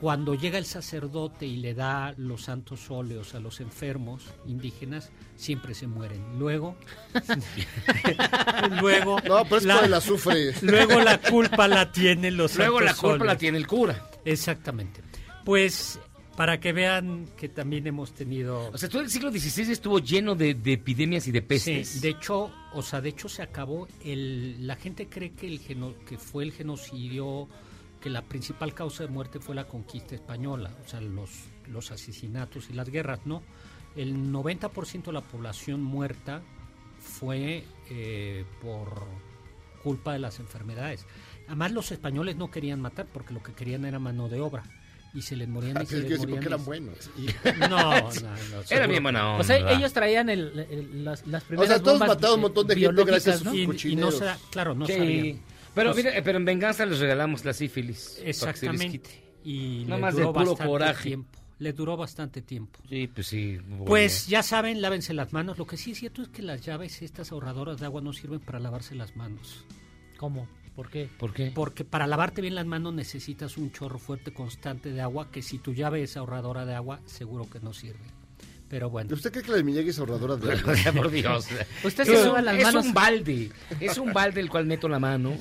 cuando llega el sacerdote y le da los santos óleos a los enfermos indígenas, siempre se mueren. Luego, luego, No, pero es por el azufre. Luego la culpa la tienen los Luego la culpa la tiene el cura. Exactamente. Pues para que vean que también hemos tenido O sea, todo el siglo XVI estuvo lleno de, de epidemias y de pestes. Sí, de hecho, o sea, de hecho se acabó el la gente cree que el geno- que fue el genocidio que la principal causa de muerte fue la conquista española, o sea, los los asesinatos y las guerras, no. El 90% de la población muerta fue eh, por culpa de las enfermedades. Además, los españoles no querían matar porque lo que querían era mano de obra. Y se les morían y Es se les morían. porque y eran se- buenos. No, no, no. Era bien buena onda. O sea, ellos traían el, el- las, las primeras sea, todos mataron un montón de gente gracias a sus Y- y no cochineros. sa- claro, no Sí. sabían. Pero, mira, pero en venganza les regalamos la sífilis. Exactamente. Y Nada le más de duró puro bastante coraje. tiempo. Le duró bastante tiempo. Sí, pues sí. Pues ya saben, lávense las manos. Lo que sí es cierto es que las llaves, estas ahorradoras de agua, no sirven para lavarse las manos. ¿Cómo? ¿Por qué? ¿Por qué? Porque para lavarte bien las manos necesitas un chorro fuerte constante de agua que si tu llave es ahorradora de agua, seguro que no sirve. Pero bueno. ¿Usted cree que la de Miyagi es ahorradora de agua? Por Dios. Usted es, se un, lava las es manos. un balde. Es un balde el cual meto la mano.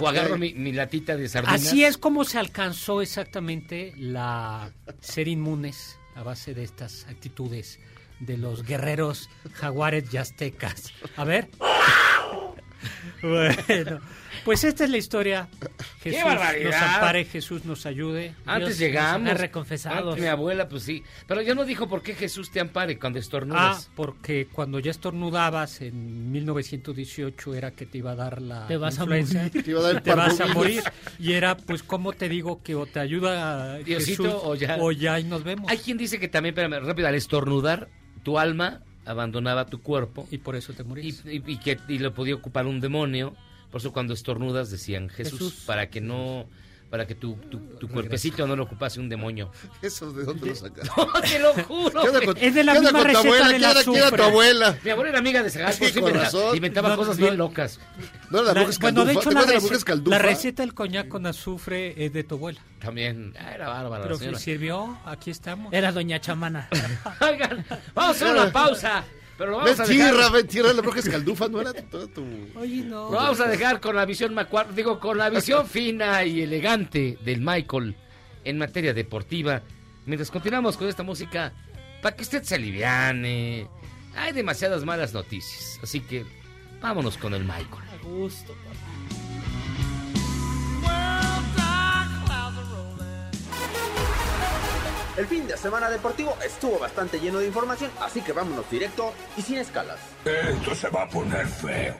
O agarro mi, mi latita de sardinas. Así es como se alcanzó exactamente la ser inmunes a base de estas actitudes de los guerreros jaguares y aztecas. A ver. Bueno, pues esta es la historia. ¡Qué Jesús barbaridad! nos ampare, Jesús nos ayude. Antes Dios llegamos. nos reconfesados. Antes mi abuela, pues sí. Pero ya no dijo por qué Jesús te ampare cuando Ah, estornudas. porque cuando ya estornudabas en 1918 era que te iba a dar la Te vas a morir. Te iba a dar y el te vas a morir. Y era, pues, ¿cómo te digo que o te ayuda Diosito, Jesús o ya. o ya y nos vemos? Hay quien dice que también, espérame, rápido, al estornudar, tu alma abandonaba tu cuerpo Y por eso te y, morís. y- y que y lo podía ocupar un demonio. Por eso cuando estornudas decían Jesús, Jesús. para que no, para que tu, tu, tu cuerpecito no lo ocupase un demonio. ¿Eso de dónde lo sacaste? No, te lo juro. ¿Qué onda güey. con- Es de la misma con tu receta abuela? del ¿Qué era, quién era tu abuela? Mi abuela era amiga de Zagal, Sí, con inventaba No, cosas no. bien locas. No era la La- bruja bueno, de hecho, ¿Te la, de la rece- bruja escaldufa? la receta del coñac con azufre es de tu abuela. También, ah, era bárbara la Pero señora. si sirvió, aquí estamos. Era doña chamana. Oigan, vamos a hacer una pausa. Pero lo vamos a dejar. Mentira, mentira, la bruja escaldufa no era toda tu... Oye, no. Lo vamos a dejar con la visión macuar- digo, con la visión fina y elegante del Michael en materia deportiva. Mientras continuamos con esta música, para que usted se aliviane. Hay demasiadas malas noticias, así que vámonos con el Michael. A gusto. El fin de semana deportivo estuvo bastante lleno de información, así que vámonos directo y sin escalas. Esto se va a poner feo.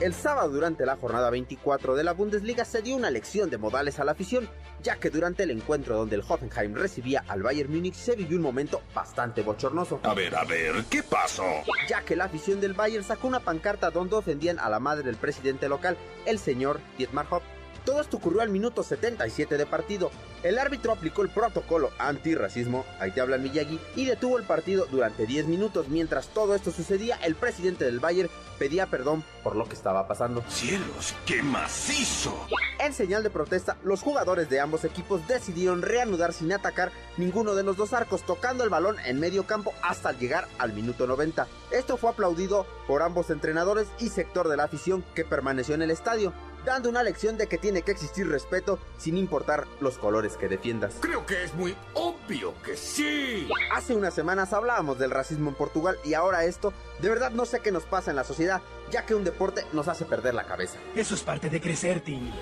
El sábado durante la jornada 24 de la Bundesliga se dio una lección de modales a la afición, ya que durante el encuentro donde el Hoffenheim recibía al Bayern Múnich se vivió un momento bastante bochornoso. A ver, a ver, ¿qué pasó? Ya que la afición del Bayern sacó una pancarta donde ofendían a la madre del presidente local, el señor Dietmar Hopp. Todo esto ocurrió al minuto 77 de partido. El árbitro aplicó el protocolo antirracismo, ahí te habla Miyagi, y detuvo el partido durante 10 minutos. Mientras todo esto sucedía, el presidente del Bayern pedía perdón por lo que estaba pasando. ¡Cielos, qué macizo! En señal de protesta, los jugadores de ambos equipos decidieron reanudar sin atacar ninguno de los dos arcos, tocando el balón en medio campo hasta llegar al minuto 90. Esto fue aplaudido por ambos entrenadores y sector de la afición que permaneció en el estadio dando una lección de que tiene que existir respeto sin importar los colores que defiendas. Creo que es muy obvio que sí. Hace unas semanas hablábamos del racismo en Portugal y ahora esto, de verdad no sé qué nos pasa en la sociedad, ya que un deporte nos hace perder la cabeza. Eso es parte de crecer, Timmy.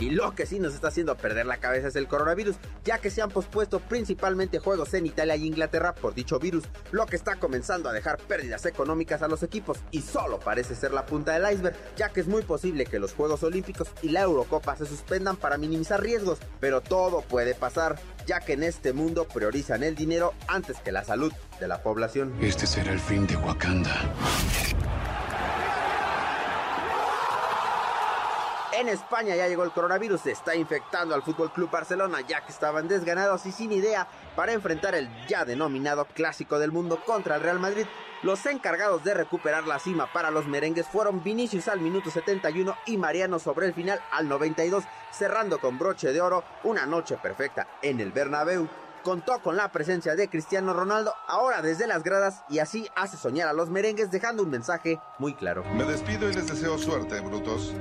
Y lo que sí nos está haciendo perder la cabeza es el coronavirus, ya que se han pospuesto principalmente juegos en Italia y Inglaterra por dicho virus, lo que está comenzando a dejar pérdidas económicas a los equipos y solo parece ser la punta del iceberg, ya que es muy posible que los Juegos Olímpicos y la Eurocopa se suspendan para minimizar riesgos, pero todo puede pasar, ya que en este mundo priorizan el dinero antes que la salud de la población. Este será el fin de Wakanda. En España ya llegó el coronavirus, se está infectando al Fútbol Club Barcelona ya que estaban desganados y sin idea para enfrentar el ya denominado clásico del mundo contra el Real Madrid. Los encargados de recuperar la cima para los merengues fueron Vinicius al minuto 71 y Mariano sobre el final al 92, cerrando con broche de oro una noche perfecta en el Bernabéu. Contó con la presencia de Cristiano Ronaldo ahora desde las gradas y así hace soñar a los merengues dejando un mensaje muy claro. Me despido y les deseo suerte, brutos.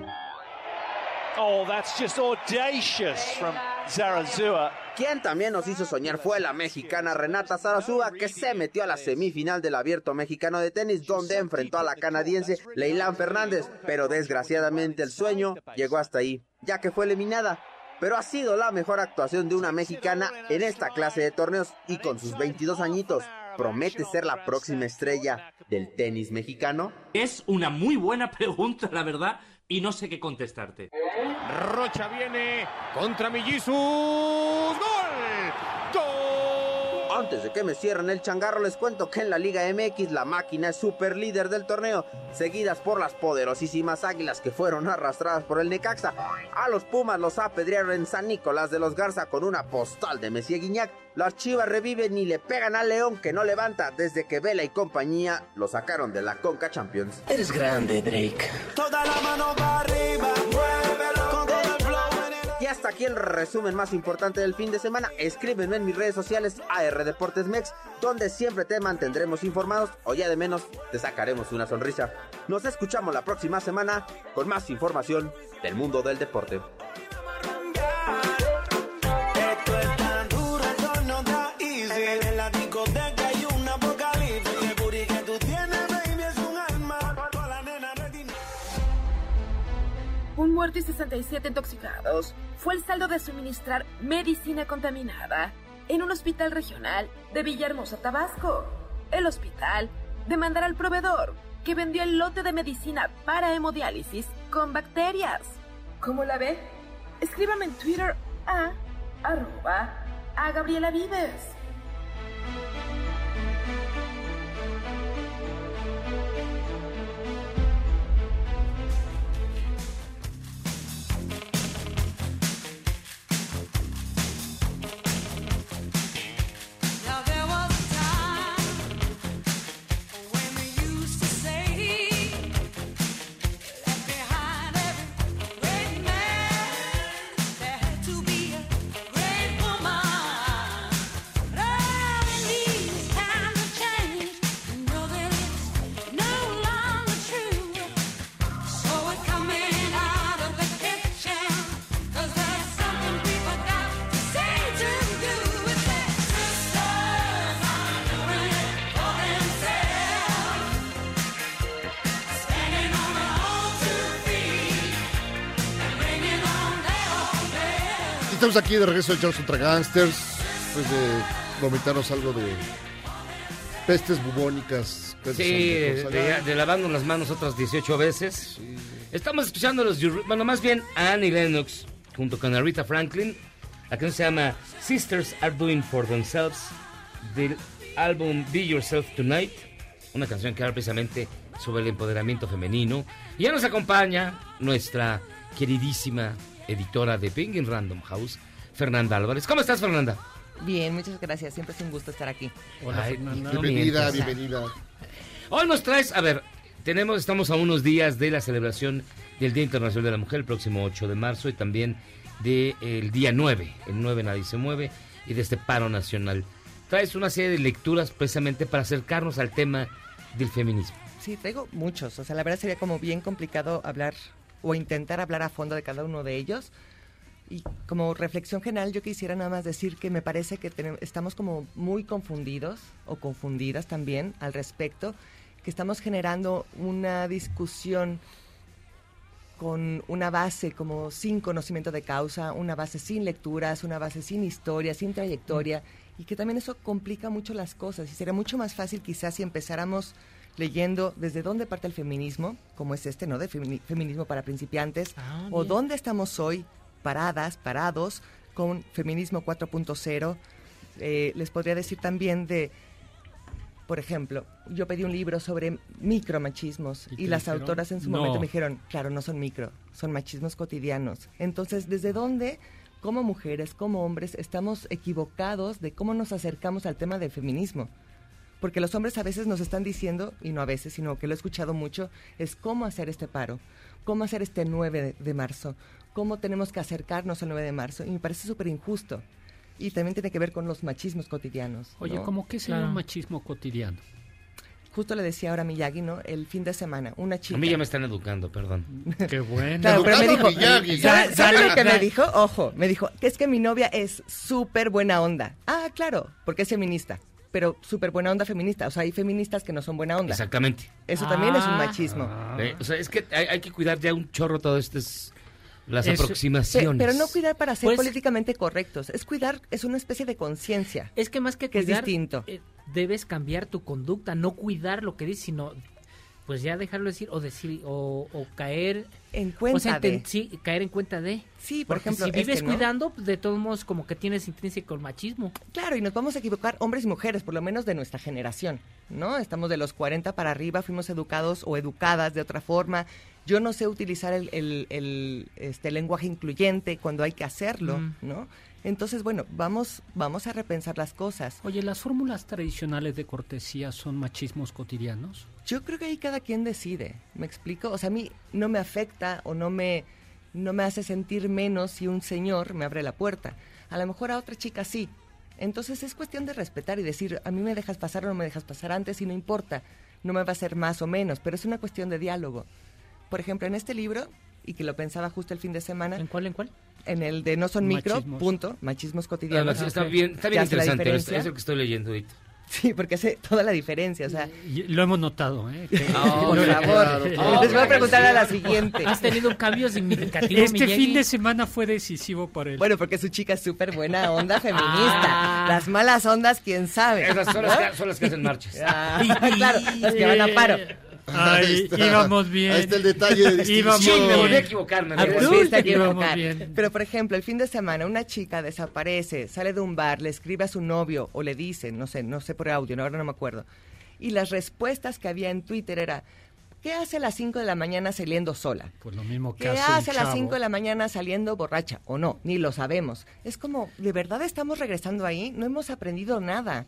Oh, that's just audacious from Zarazua. Quien también nos hizo soñar fue la mexicana Renata Zarazúa, que se metió a la semifinal del Abierto Mexicano de Tenis, donde enfrentó a la canadiense Leilán Fernández, pero desgraciadamente el sueño llegó hasta ahí, ya que fue eliminada. Pero ha sido la mejor actuación de una mexicana en esta clase de torneos y con sus 22 añitos, ¿promete ser la próxima estrella del tenis mexicano? Es una muy buena pregunta, la verdad, y no sé qué contestarte. Rocha viene contra Millisus. ¡Gol! Antes de que me cierren el changarro, les cuento que en la Liga MX la máquina es super líder del torneo, seguidas por las poderosísimas águilas que fueron arrastradas por el Necaxa. A los Pumas los apedrearon en San Nicolás de los Garza con una postal de Messi Guiñac. Las chivas reviven y le pegan al León que no levanta desde que Vela y compañía lo sacaron de la Conca Champions. Eres grande, Drake. Toda la mano para arriba, muévelo Y hasta aquí el resumen más importante del fin de semana. Escríbeme en mis redes sociales AR Deportes Mex, donde siempre te mantendremos informados o ya de menos te sacaremos una sonrisa. Nos escuchamos la próxima semana con más información del mundo del deporte. Un muerto y 67 intoxicados fue el saldo de suministrar medicina contaminada en un hospital regional de Villahermosa, Tabasco. El hospital demandará al proveedor que vendió el lote de medicina para hemodiálisis con bacterias. ¿Cómo la ve? Escríbame en Twitter a arroba a Gabriela Vives. Estamos aquí de regreso de Charles contra Gangsters, después de vomitarnos algo de pestes bubónicas. pestes Sí, de, de lavarnos las manos otras 18 veces. Estamos escuchando los... Bueno, más bien a Annie Lennox junto con Aretha Franklin. La canción se llama Sisters Are Doing For Themselves del álbum Be Yourself Tonight. Una canción que habla precisamente sobre el empoderamiento femenino. Y ya nos acompaña nuestra queridísima editora de Penguin Random House, Fernanda Álvarez. ¿Cómo estás, Fernanda? Bien, muchas gracias. Siempre es un gusto estar aquí. Ay, no Bienvenida, bienvenida. Hoy nos traes, a ver, tenemos, estamos a unos días de la celebración del Día Internacional de la Mujer, el próximo 8 de marzo, y también del día 9, el 9 nadie se mueve, y de este paro nacional. Traes una serie de lecturas precisamente para acercarnos al tema del feminismo. Sí, traigo muchos. O sea, la verdad sería como bien complicado hablar o intentar hablar a fondo de cada uno de ellos. Y como reflexión general, yo quisiera nada más decir que me parece que tenem- estamos como muy confundidos o confundidas también al respecto, que estamos generando una discusión con una base como sin conocimiento de causa, una base sin lecturas, una base sin historia, sin trayectoria, y que también eso complica mucho las cosas. Y sería mucho más fácil quizás si empezáramos leyendo desde dónde parte el feminismo, como es este, ¿no? De femini- feminismo para principiantes, Ah, o dónde estamos hoy paradas, parados, con feminismo 4.0. Eh, les podría decir también de, por ejemplo, yo pedí un libro sobre micromachismos ¿Y y, las dijeron? autoras en su No. momento me dijeron, claro, no son micro, son machismos cotidianos. Entonces, ¿desde dónde, como mujeres, como hombres, estamos equivocados de cómo nos acercamos al tema del feminismo? Porque los hombres a veces nos están diciendo, y no a veces, sino que lo he escuchado mucho, es cómo hacer este paro, cómo hacer este 9 de, de marzo, cómo tenemos que acercarnos al 9 de marzo. Y me parece súper injusto. Y también tiene que ver con los machismos cotidianos. Oye, ¿no? ¿cómo qué sería un machismo cotidiano? Justo le decía ahora a Miyagi, ¿no? El fin de semana, una chica. A mí ya me están educando, perdón. Qué bueno. Claro, pero me dijo, Miyagi. ¿sabe, sabe Dale, lo que me dijo? Ojo, me dijo que es que mi novia es súper buena onda. Ah, claro, porque es feminista, pero súper buena onda feminista. O sea, hay feministas que no son buena onda. Exactamente. Eso también es un Ah. machismo. Eh, o sea, es que hay, hay que cuidar ya un chorro todo esto es las aproximaciones. Pe- Pero no cuidar para ser Pues- políticamente correctos, es cuidar, es una especie de conciencia. Es que más que Que es cuidar, distinto. eh, debes cambiar tu conducta, no cuidar lo que dices, sino pues ya dejarlo decir o decir o, o caer En cuenta o sea, de. sí, caer en cuenta de. Sí, por Porque ejemplo, si vives este, ¿no? cuidando, pues, de todos modos como que tienes intrínseco el machismo. Claro, y nos vamos a equivocar hombres y mujeres, por lo menos de nuestra generación, ¿no? Estamos de los 40 para arriba, fuimos educados o educadas de otra forma. Yo no sé utilizar el, el- el, este, lenguaje incluyente cuando hay que hacerlo, Mm. ¿no? Entonces, bueno, vamos, vamos a repensar las cosas. Oye, ¿las fórmulas tradicionales de cortesía son machismos cotidianos? Yo creo que ahí cada quien decide, ¿me explico? O sea, a mí no me afecta o no me, no me hace sentir menos si un señor me abre la puerta. A lo mejor a otra chica sí. Entonces es cuestión de respetar y decir, a mí me dejas pasar o no me dejas pasar antes y no importa. No me va a hacer más o menos, pero es una cuestión de diálogo. Por ejemplo, en este libro, y que lo pensaba justo el fin de semana. ¿En cuál, en cuál? En el de No son micro, Machismos. punto, machismos Ah, cotidianos. sí, está bien, está bien ¿Ya hace la interesante. Es, es lo que estoy leyendo ahorita. Sí, porque hace toda la diferencia, o sea... Y Lo hemos notado, ¿eh? Que- Por favor, les voy a preguntar a la siguiente. Has tenido un cambio significativo, Este fin de semana fue decisivo para él. Bueno, porque su chica es súper buena onda feminista. Las malas ondas, quién sabe. Esas son las que- son las que hacen marchas. Ah, claro, las que van a paro. Ahí está. íbamos bien. Ahí está el detalle de Íbamos distinción. Sí, me volví a. Te me volviste a equivocar. bien. Pero, por ejemplo, el fin de semana una chica desaparece, sale de un bar, le escribe a su novio o le dice, no sé, no sé por audio, no, ahora no me acuerdo. Y las respuestas que había en Twitter era, ¿qué hace a las 5 de la mañana saliendo sola? Pues lo mismo que ¿Qué hace, hace a las chavo. 5 de la mañana saliendo borracha? O no, ni lo sabemos. Es como, ¿de verdad estamos regresando ahí? No hemos aprendido nada.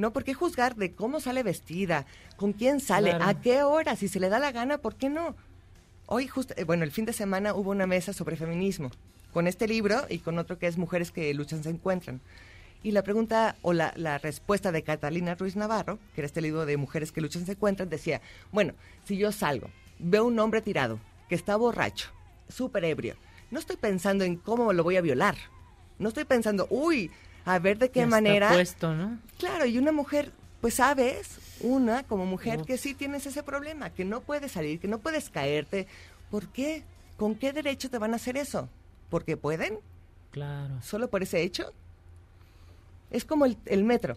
No, ¿por qué juzgar de cómo sale vestida? ¿Con quién sale? Claro. ¿A qué hora? Si se le da la gana, ¿por qué no? Hoy, justo, eh, bueno, el fin de semana hubo una mesa sobre feminismo, con este libro y con otro que es Mujeres que luchan se encuentran. Y la pregunta o la, la respuesta de Catalina Ruiz Navarro, que era este libro de Mujeres que luchan se encuentran, decía, bueno, si yo salgo, veo un hombre tirado, que está borracho, súper ebrio, no estoy pensando en cómo lo voy a violar. No estoy pensando, uy, a ver de qué Ya está manera... puesto, ¿no? Claro, y una mujer, pues sabes, una como mujer que sí tienes ese problema, que no puedes salir, que no puedes caerte. ¿Por qué? ¿Con qué derecho te van a hacer eso? ¿Porque pueden? Claro. ¿Solo por ese hecho? Es como el, el metro.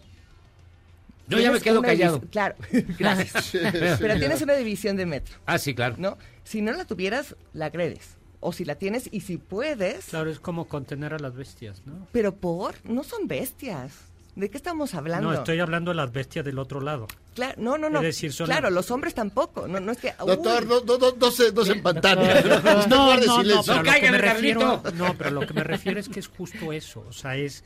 Yo ya me quedo callado. Claro, gracias. Pero tienes una división de metro, Ah, sí, claro. ¿no? Si no la tuvieras, la agredes. O si la tienes y si puedes, Claro, es como contener a las bestias, ¿no? pero por, no son bestias. ¿De qué estamos hablando? No, estoy hablando de las bestias del otro lado. Claro, no, no, no. Es decir, son- Claro, los hombres tampoco. No, no es que. Doctor, no, no, no, no se, no se empantane. No, no, no, me refiero, no, pero lo que me refiero es que es justo eso, o sea, es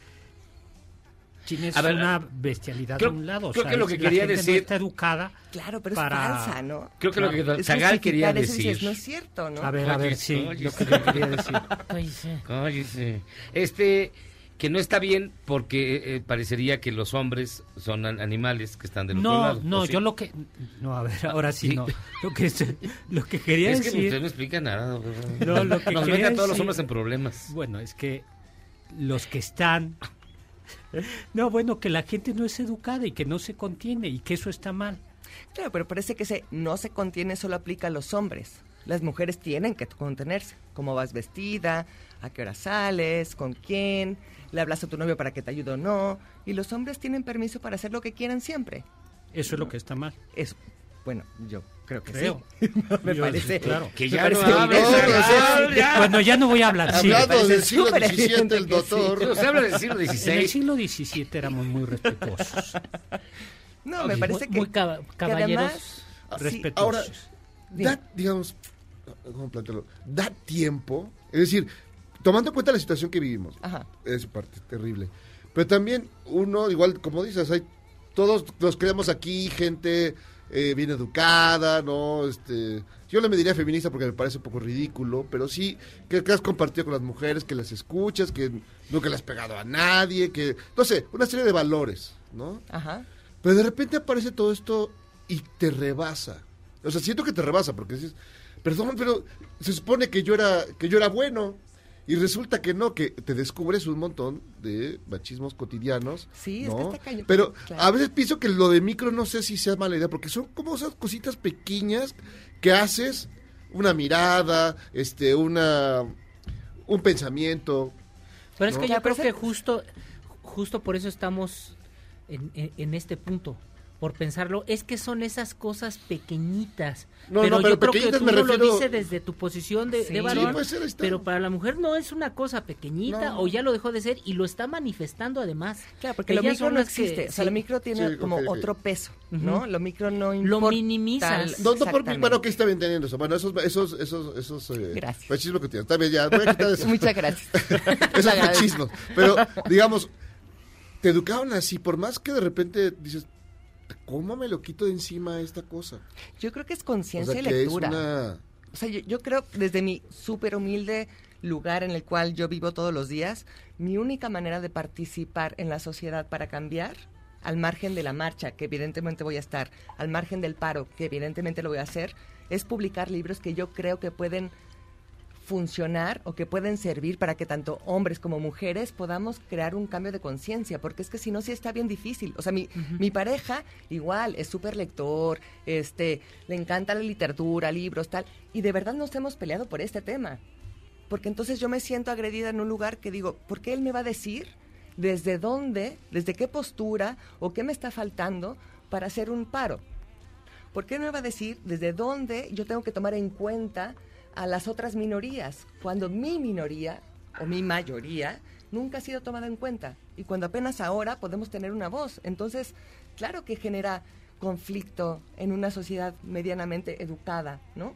A ver, una bestialidad creo- de un lado, o creo sea, que lo es- que la quería no decir- está educada Claro, pero para- es falsa, ¿no? Creo que lo que Zagal quería eso decir. no es cierto, ¿no? A ver, a ver, sí, lo que quería decir. Cállese. Cállese. Este, que no está bien porque eh, parecería que los hombres son an- animales que están del otro No, lado. no, yo lo que no, a ver, ahora sí, Sí. no. Lo que lo que quería Es que decir usted no explica nada. No, lo que Nos quería mete a todos los decir- hombres en problemas. Bueno, es que los que están No, bueno, que la gente no es educada y que no se contiene y que eso está mal. Claro, pero parece que ese no se contiene solo aplica a los hombres. Las mujeres tienen que contenerse. ¿Cómo vas vestida? ¿A qué hora sales? ¿Con quién? ¿Le hablas a tu novio para que te ayude o no? Y los hombres tienen permiso para hacer lo que quieran siempre. Eso es lo que está mal. Es, bueno, yo creo que Creo. sí. me Yo- parece. claro. Que ya parece no evidente. Zagal, ya. Bueno, ya no voy a hablar. sí. Hablando del siglo XVII, el doctor. No, se habla del siglo En el XVI. siglo XVII éramos muy respetuosos. No, me parece Muy, que, muy que caballeros. además- sí, respetuosos. Ahora, da, digamos, ¿cómo plantearlo? Da tiempo, es decir, tomando en cuenta la situación que vivimos, Ajá. es parte terrible. Pero también uno, igual como dices, hay todos los que vemos aquí, gente eh, bien educada, ¿no? Este, yo le me diría feminista porque me parece un poco ridículo, pero sí que, que has compartido con las mujeres, que las escuchas, que nunca le has pegado a nadie, que, no sé, una serie de valores, ¿no? Ajá. Pero de repente aparece todo esto y te rebasa. O sea, siento que te rebasa porque dices, perdón, pero se supone que yo era que yo era bueno y resulta que no, que te descubres un montón de machismos cotidianos. Sí, es ¿no? que está cañón. Pero Claro. a veces pienso que lo de micro no sé si sea mala idea porque son como esas cositas pequeñas que haces una mirada, este, una un pensamiento. Pero es que yo creo pero que justo, justo por eso estamos en, en- en este punto. Por pensarlo, es que son esas cosas pequeñitas. No, pero no, pero yo creo que pequeñitas tú me no lo refiero- dices desde tu posición de, Sí. de Sí, varón. puede ser, ahí está. pero para la mujer no es una cosa pequeñita No. o ya lo dejó de ser y lo está manifestando además. Claro, porque lo micro no que- existe. o sea, sí. lo micro tiene Sí, como otro peso, ¿no? Ujú. Lo micro no Lo importa. minimizas. No, no por bueno, que está bien teniendo eso. Bueno, esos, esos, esos, esos eh, Gracias. machismos que tienes. Está bien, ya, voy a quitar eso. Muchas gracias. esos machismos. Pero, digamos, te educaron así, por más que de repente dices, ¿cómo me lo quito de encima esta cosa? Yo creo que es O conciencia sea, y lectura. una... O sea, yo, yo creo, desde mi súper humilde lugar en el cual yo vivo todos los días, mi única manera de participar en la sociedad para cambiar, al margen de la marcha, que evidentemente voy a estar, al margen del paro, que evidentemente lo voy a hacer, es publicar libros que yo creo que pueden funcionar o que pueden servir para que tanto hombres como mujeres podamos crear un cambio de conciencia, porque es que si no, sí está bien difícil. O sea, mi, mi pareja igual es súper lector, este, le encanta la literatura, libros, tal, y de verdad nos hemos peleado por este tema. Porque entonces yo me siento agredida en un lugar que digo, ¿por qué él me va a decir desde dónde, desde qué postura o qué me está faltando para hacer un paro? ¿Por qué no me va a decir desde dónde yo tengo que tomar en cuenta a las otras minorías, cuando mi minoría o mi mayoría nunca ha sido tomada en cuenta y cuando apenas ahora podemos tener una voz? Entonces, claro que genera conflicto en una sociedad medianamente educada, ¿no?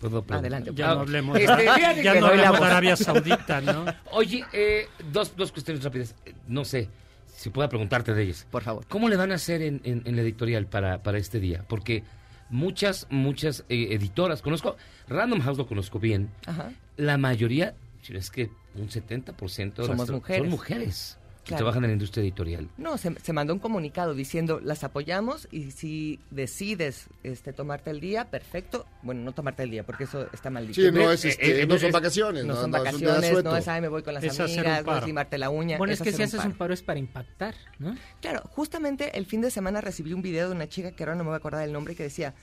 Puedo preguntar. Adelante. Ya no hablemos, Este, ya que- no hablamos de Arabia Saudita, ¿no? Oye, eh, dos, dos cuestiones rápidas. No sé si pueda preguntarte de ellas. Por favor. ¿Cómo le van a hacer en, en- en la editorial para, para este día? Porque muchas, muchas eh, editoras, conozco, Random House lo conozco bien, Ajá. la mayoría, es que un 70% de las mujeres. son mujeres que Claro. trabajan en la industria editorial. No, se, se mandó un comunicado diciendo las apoyamos y si decides este tomarte el día, perfecto. Bueno, no tomarte el día porque eso está mal dicho. Sí, no, es, Eh, este, eh, no son es- vacaciones. No, son no, día vacaciones, no es, ay, me voy con las Es amigas, no es limarte la uña. Bueno, es, que si haces un paro es para impactar, ¿no? Claro, justamente el fin de semana recibí un video de una chica que ahora no me voy a acordar del nombre que decía,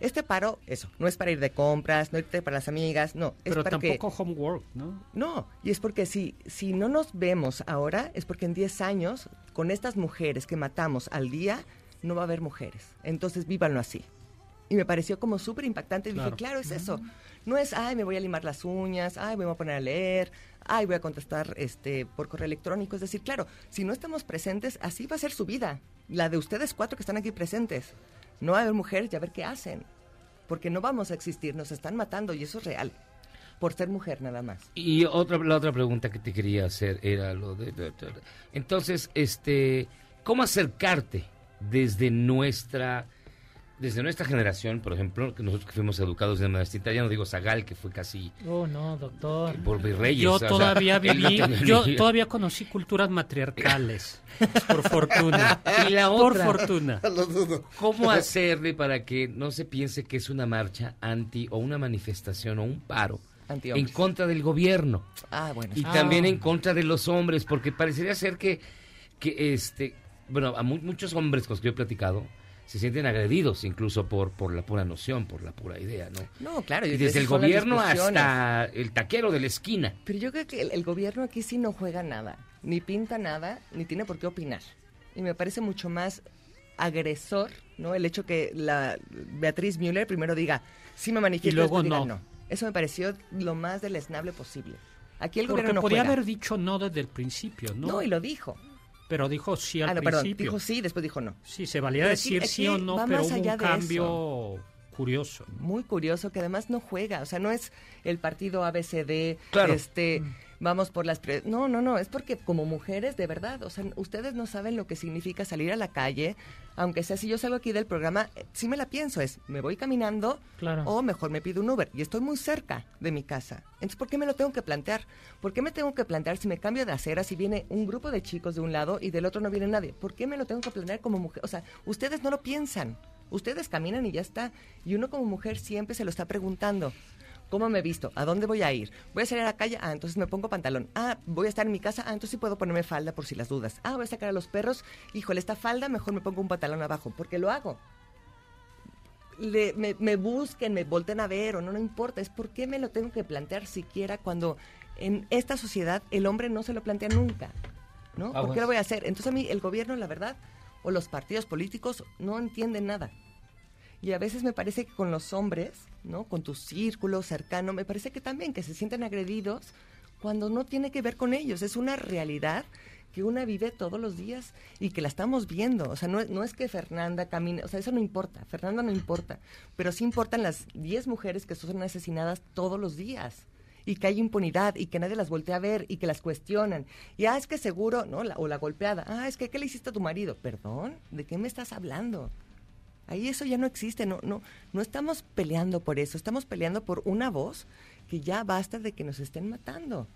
este paro, eso, no es para ir de compras, no es para las amigas, no, es Pero para que... tampoco homework, ¿no? No, y es porque si, si no nos vemos ahora, es porque en 10 años, con estas mujeres que matamos al día, no va a haber mujeres. Entonces, vívanlo así. Y me pareció como súper impactante. Y Claro. dije, claro, es eso. No es, ay, me voy a limar las uñas, ay, me voy a poner a leer, ay, voy a contestar este por correo electrónico. Es decir, claro, si no estamos presentes, así va a ser su vida. La de ustedes cuatro que están aquí presentes. No va a haber mujeres y a ver qué hacen. Porque no vamos a existir, nos están matando y eso es real. Por ser mujer nada más. Y otra, la otra pregunta que te quería hacer era lo de... de- de- Entonces, este, ¿cómo acercarte desde nuestra... Desde nuestra generación, por ejemplo, que nosotros que fuimos educados de manera distinta, ya no digo Zagal, que fue casi Oh, no, doctor. por virreyes. Yo sea, todavía viví, yo todavía conocí culturas matriarcales, por fortuna. Y la Por otra, fortuna. ¿Cómo hacerle para que no se piense que es una marcha anti o una manifestación o un paro en contra del gobierno? Ah, bueno. Y Ah. también en contra de los hombres, porque parecería ser que, que este, bueno, a mu- muchos hombres con los que yo he platicado se sienten agredidos incluso por, por la pura noción, por la pura idea, ¿no? No, claro. Y desde el gobierno hasta el taquero de la esquina. Pero yo creo que el, el gobierno aquí sí no juega nada, ni pinta nada, ni tiene por qué opinar. Y me parece mucho más agresor, ¿no? El hecho que la Beatriz Müller primero diga, sí me manifiesto, Y luego diga no. Eso me pareció lo más deleznable posible. Aquí el Porque gobierno no podía juega. haber dicho no desde el principio, ¿no? No, y lo dijo. Pero dijo sí al Ah, no, perdón, principio. dijo sí, después dijo no. Sí, se valía Pero decir sí o no, pero hubo un cambio curioso. muy curioso que además no juega, o sea, no es el partido ABCD, Claro. este, vamos por las... pre- no, no, no, es porque como mujeres, de verdad, o sea, ustedes no saben lo que significa salir a la calle, aunque sea si yo salgo aquí del programa, eh, sí me la pienso, es, me voy caminando Claro. o mejor me pido un Uber y estoy muy cerca de mi casa. Entonces, ¿por qué me lo tengo que plantear? ¿Por qué me tengo que plantear si me cambio de acera, si viene un grupo de chicos de un lado y del otro no viene nadie? ¿Por qué me lo tengo que plantear como mujer? O sea, ustedes no lo piensan. Ustedes caminan y ya está. Y uno como mujer siempre se lo está preguntando. ¿Cómo me he visto? ¿A dónde voy a ir? ¿Voy a salir a la calle? Ah, entonces me pongo pantalón. Ah, voy a estar en mi casa. Ah, entonces sí puedo ponerme falda por si las dudas. Ah, voy a sacar a los perros. Híjole, esta falda mejor me pongo un pantalón abajo, porque lo hago. Le- me, me busquen, me volten a ver o no, no importa. Es por qué me lo tengo que plantear siquiera cuando en esta sociedad el hombre no se lo plantea nunca. ¿No? ¿Por Aguas. qué lo voy a hacer? Entonces a mí el gobierno, la verdad, o los partidos políticos no entienden nada. Y a veces me parece que con los hombres, ¿no? Con tu círculo cercano, me parece que también que se sienten agredidos cuando no tiene que ver con ellos. Es una realidad que una vive todos los días y que la estamos viendo. O sea, no, no es que Fernanda camine, o sea, eso no importa. Fernanda no importa. Pero sí importan las 10 mujeres que son asesinadas todos los días. Y que hay impunidad y que nadie las voltea a ver y que las cuestionan. Y, ah, es que seguro, ¿no? La- o la golpeada. Ah, es que, ¿qué le hiciste a tu marido? Perdón, ¿de qué me estás hablando? Ahí eso ya no existe, no, no, no estamos peleando por eso, estamos peleando por una voz que ya basta de que nos estén matando.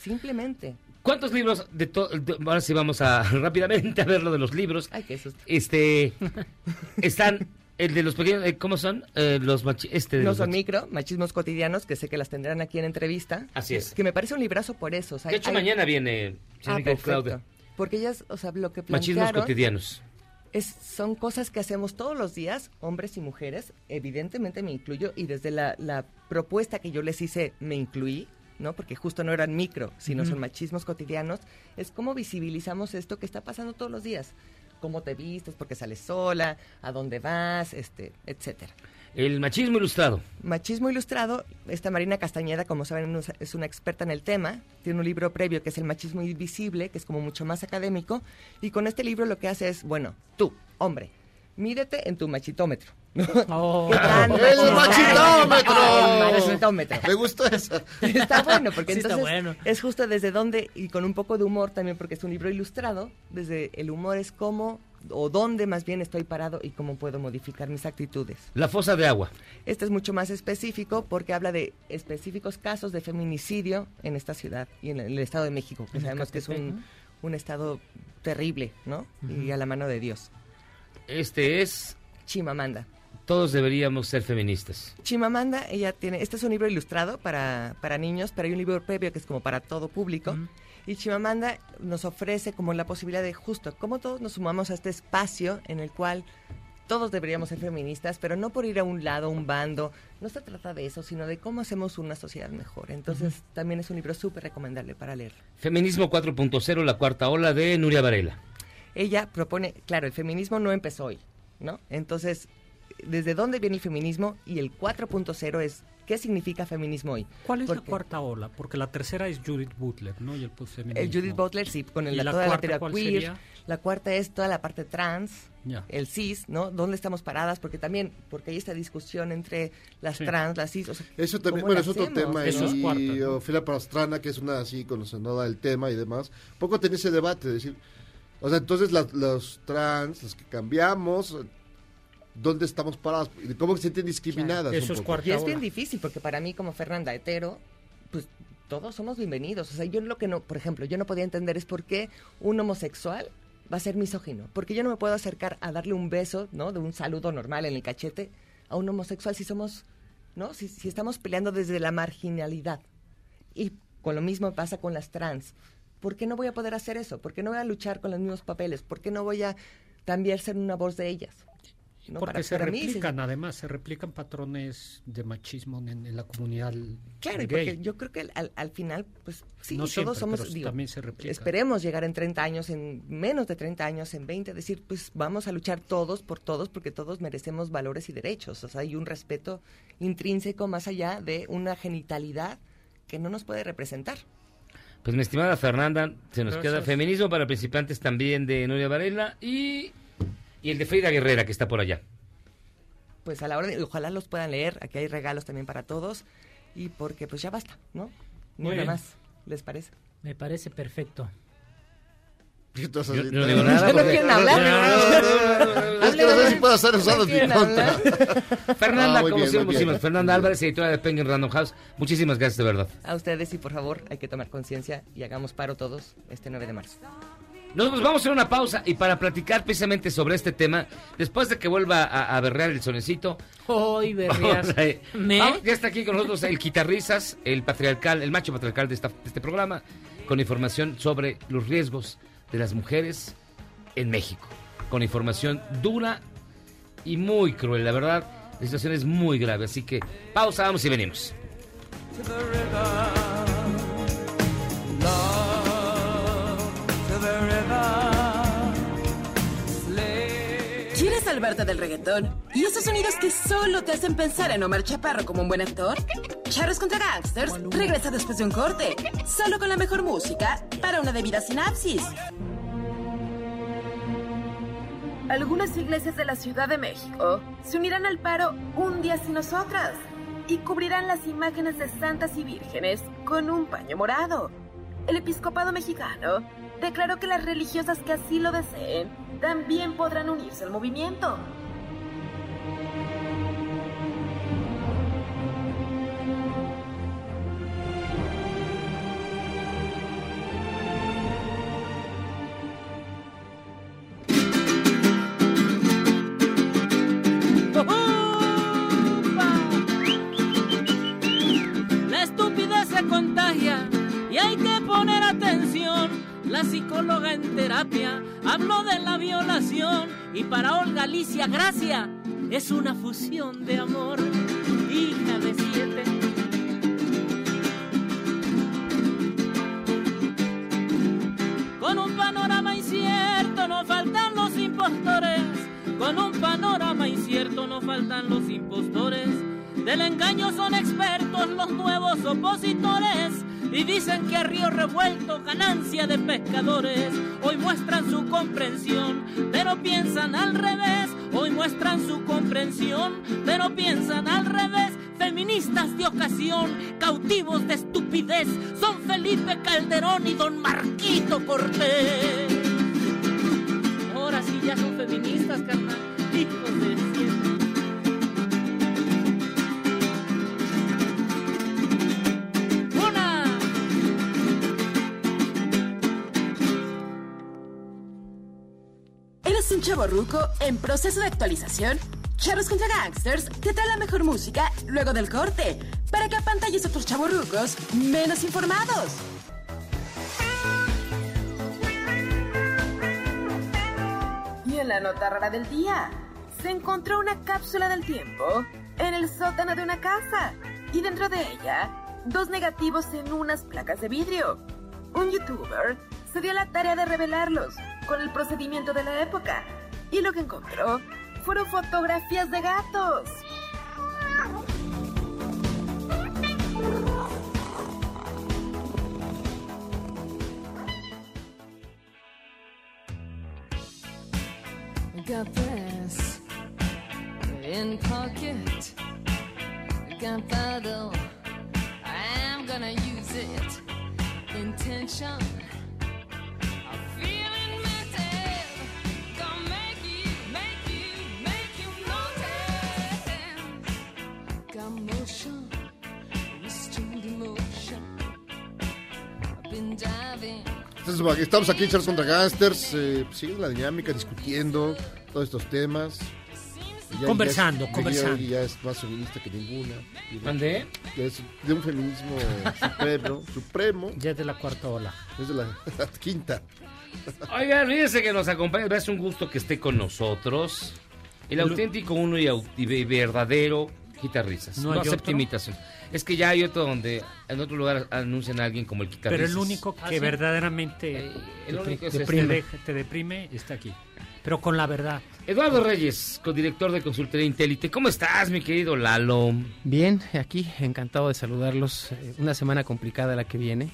Simplemente. ¿Cuántos libros de todo? Ahora sí vamos a rápidamente a ver lo de los libros. Ay, qué susto. Este, están, el de los pequeños, eh, ¿cómo son? Eh, los machi- este de No los son machi- micro, machismos cotidianos, que sé que las tendrán aquí en entrevista. Así es. Que me parece un librazo por eso. o sea, De hecho, hay- mañana viene Ah, señorita perfecto. Claudia. Porque ellas, o sea, lo que Machismos plantearon cotidianos. Es, son cosas que hacemos todos los días, hombres y mujeres, evidentemente me incluyo, y desde la, la propuesta que yo les hice me incluí, ¿no? Porque justo no eran micro, sino son machismos cotidianos, es cómo visibilizamos esto que está pasando todos los días. Cómo te vistes, porque sales sola, a dónde vas, este, etcétera. El machismo ilustrado. Machismo Ilustrado, esta Marina Castañeda, como saben, es- una experta en el tema, tiene un libro previo que es El Machismo Invisible, que es como mucho más académico, y con este libro lo que hace es, bueno, tú, hombre, mídete en tu machitómetro. Oh. ¿Qué tan ¡El machitómetro! El machitómetro. Me gustó esa. Está bueno, porque Sí, está entonces bueno. es justo desde dónde, y con un poco de humor también, porque es un libro ilustrado, desde el humor es cómo, o dónde más bien estoy parado y cómo puedo modificar mis actitudes. La fosa de agua. Este es mucho más específico porque habla de específicos casos de feminicidio en esta ciudad y en el Estado de México, que En sabemos que es un, un estado terrible, ¿no? Y a la mano de Dios. Este es, Chimamanda. todos deberíamos ser feministas. Chimamanda, ella tiene, este es un libro ilustrado para, para niños, pero hay un libro previo que es como para todo público. Y Chimamanda nos ofrece como la posibilidad de justo cómo todos nos sumamos a este espacio en el cual todos deberíamos ser feministas, pero no por ir a un lado, un bando. No se trata de eso, sino de cómo hacemos una sociedad mejor. Entonces, también es un libro súper recomendable para leerlo. Feminismo 4.0, la cuarta ola de Nuria Varela. Ella propone, claro, el feminismo no empezó hoy, ¿no? Entonces, desde dónde viene el feminismo y el 4.0 es qué significa feminismo hoy. ¿Cuál es la cuarta ola? Porque la tercera es Judith Butler, ¿no? Y el. El Judith Butler, sí, con el, ¿Y la, la toda la cuarta teoría queer. sería? La cuarta es toda la parte trans, el cis, ¿no? ¿Dónde estamos paradas? Porque también, porque hay esta discusión entre las Sí. trans, las cis. o sea, Eso también, ¿cómo bueno, lo es otro hacemos? tema. y Ofelia Pastrana, que es una así conocedora del tema y demás, poco tenía ese debate, de decir, o sea, entonces las- los trans, los que cambiamos, ¿dónde estamos parados? ¿Y ¿Cómo se sienten discriminadas? un poco? Y es bien difícil porque para mí como Fernanda hetero, pues todos somos bienvenidos. O sea, yo lo que no, por ejemplo, yo no podía entender es por qué un homosexual va a ser misógino. Porque yo no me puedo acercar a darle un beso, ¿no? De un saludo normal en el cachete a un homosexual si somos, ¿no? Si, si estamos peleando desde la marginalidad. Y con lo mismo pasa con las trans. ¿Por qué no voy a poder hacer eso? ¿Por qué no voy a luchar con los mismos papeles? ¿Por qué no voy a también ser una voz de ellas? ¿No? Porque Para- se mí, replican, además, se replican patrones de machismo en, en la comunidad Claro, y gay. porque yo creo que al, al final, pues sí, No todos siempre, somos, pero digo, también se replica. esperemos llegar en 30 años, en menos de 30 años, en 20, decir, pues vamos a luchar todos por todos, porque todos merecemos valores y derechos. O sea, hay un respeto intrínseco más allá de una genitalidad que no nos puede representar. Pues mi estimada Fernanda, se nos queda feminismo para principiantes también de Nuria Varela y, y el de Frida Guerrera, que está por allá. Pues a la hora de, ojalá los puedan leer, aquí hay regalos también para todos, y porque pues ya basta, ¿no? Ni bien. más, ¿les parece? Me parece perfecto. Yo no digo nada, ¿No quieren hablar? Es que no sé si puedo usado en mi contra. Fernanda, Ah, como siempre. Fernanda Álvarez, editora de Penguin Random House. Muchísimas gracias, de verdad. A ustedes y por favor hay que tomar conciencia y hagamos paro todos este 9 de marzo. Nosotros vamos a hacer una pausa y para platicar precisamente sobre este tema, después de que vuelva a, a berrear el sonecito. Hoy berrear. vamos a- ¿Me? vamos, ya está aquí con nosotros el quitarrisas, el patriarcal, el macho patriarcal de, esta- de este programa, con información sobre los riesgos de las mujeres en México. Con información dura y muy cruel, la verdad. La situación es muy grave, así que pausa, vamos y venimos. to the river. ¿Quieres salvarte del reggaetón? ¿Y esos sonidos que solo te hacen pensar en Omar Chaparro como un buen actor? Charros contra Gangsters regresa después de un corte, solo con la mejor música para una debida sinapsis. Algunas iglesias de la Ciudad de México se unirán al paro Un día sin nosotras y cubrirán las imágenes de santas y vírgenes con un paño morado. El episcopado mexicano declaró que las religiosas que así lo deseen también podrán unirse al movimiento. Y para Olga Alicia Gracia es una fusión de amor. Hija de siete. Con un panorama incierto no faltan los impostores. Con un panorama incierto no faltan los impostores. Del engaño son expertos los nuevos opositores. Y dicen que a río revuelto ganancia de pescadores. Hoy muestran su comprensión, pero piensan al revés. Hoy muestran su comprensión, pero piensan al revés. Feministas de ocasión, cautivos de estupidez, son Felipe Calderón y don Marquito Cortés. Ahora sí ya son feministas, carnal. Hijos de un chavo en proceso de actualización? Charros contra Gangsters te trae la mejor música luego del corte para que apantalles a otros chavos rucos menos informados. Y en la nota rara del día, se encontró una cápsula del tiempo en el sótano de una casa y dentro de ella dos negativos en unas placas de vidrio. Un youtuber se dio la tarea de revelarlos con el procedimiento de la época y lo que encontró fueron fotografías de gatos. In pocket. Gonna use it. Intention. Entonces, estamos aquí en Charles contra Gangsters, eh, sigue la dinámica, discutiendo todos estos temas. Conversando, ya es- conversando. Ya, ya es más feminista que ninguna. ¿Mandé? Ya es de un feminismo supremo. supremo. Ya es de la cuarta ola. Es de la, la quinta. Oigan, fíjense que nos acompaña, es un gusto que esté con nosotros. El auténtico uno y, verdadero guitarristas. ¿No No, hay acepta otro? imitación. Es que ya hay otro donde en otro lugar anuncian a alguien como el guitarrista. Pero el único que verdaderamente el te- único es te, este. deprime, te deprime está aquí. Pero con la verdad. Eduardo Reyes, codirector de Consultoría Intélite. ¿Cómo estás, mi querido Lalo? Bien, aquí encantado de saludarlos. Eh, Una semana complicada la que viene.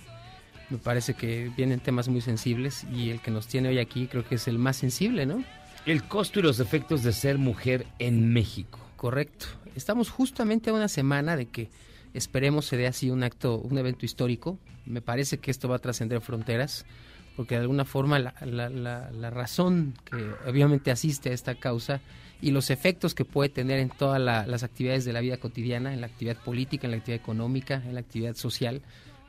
Me parece que vienen temas muy sensibles y el que nos tiene hoy aquí creo que es el más sensible, ¿no? El costo y los efectos de ser mujer en México. Correcto. Estamos justamente a una semana de que esperemos se dé así un acto, un evento histórico. Me parece que esto va a trascender fronteras, porque de alguna forma la, razón que obviamente asiste a esta causa y los efectos que puede tener en todas la- las actividades de la vida cotidiana, en la actividad política, en la actividad económica, en la actividad social,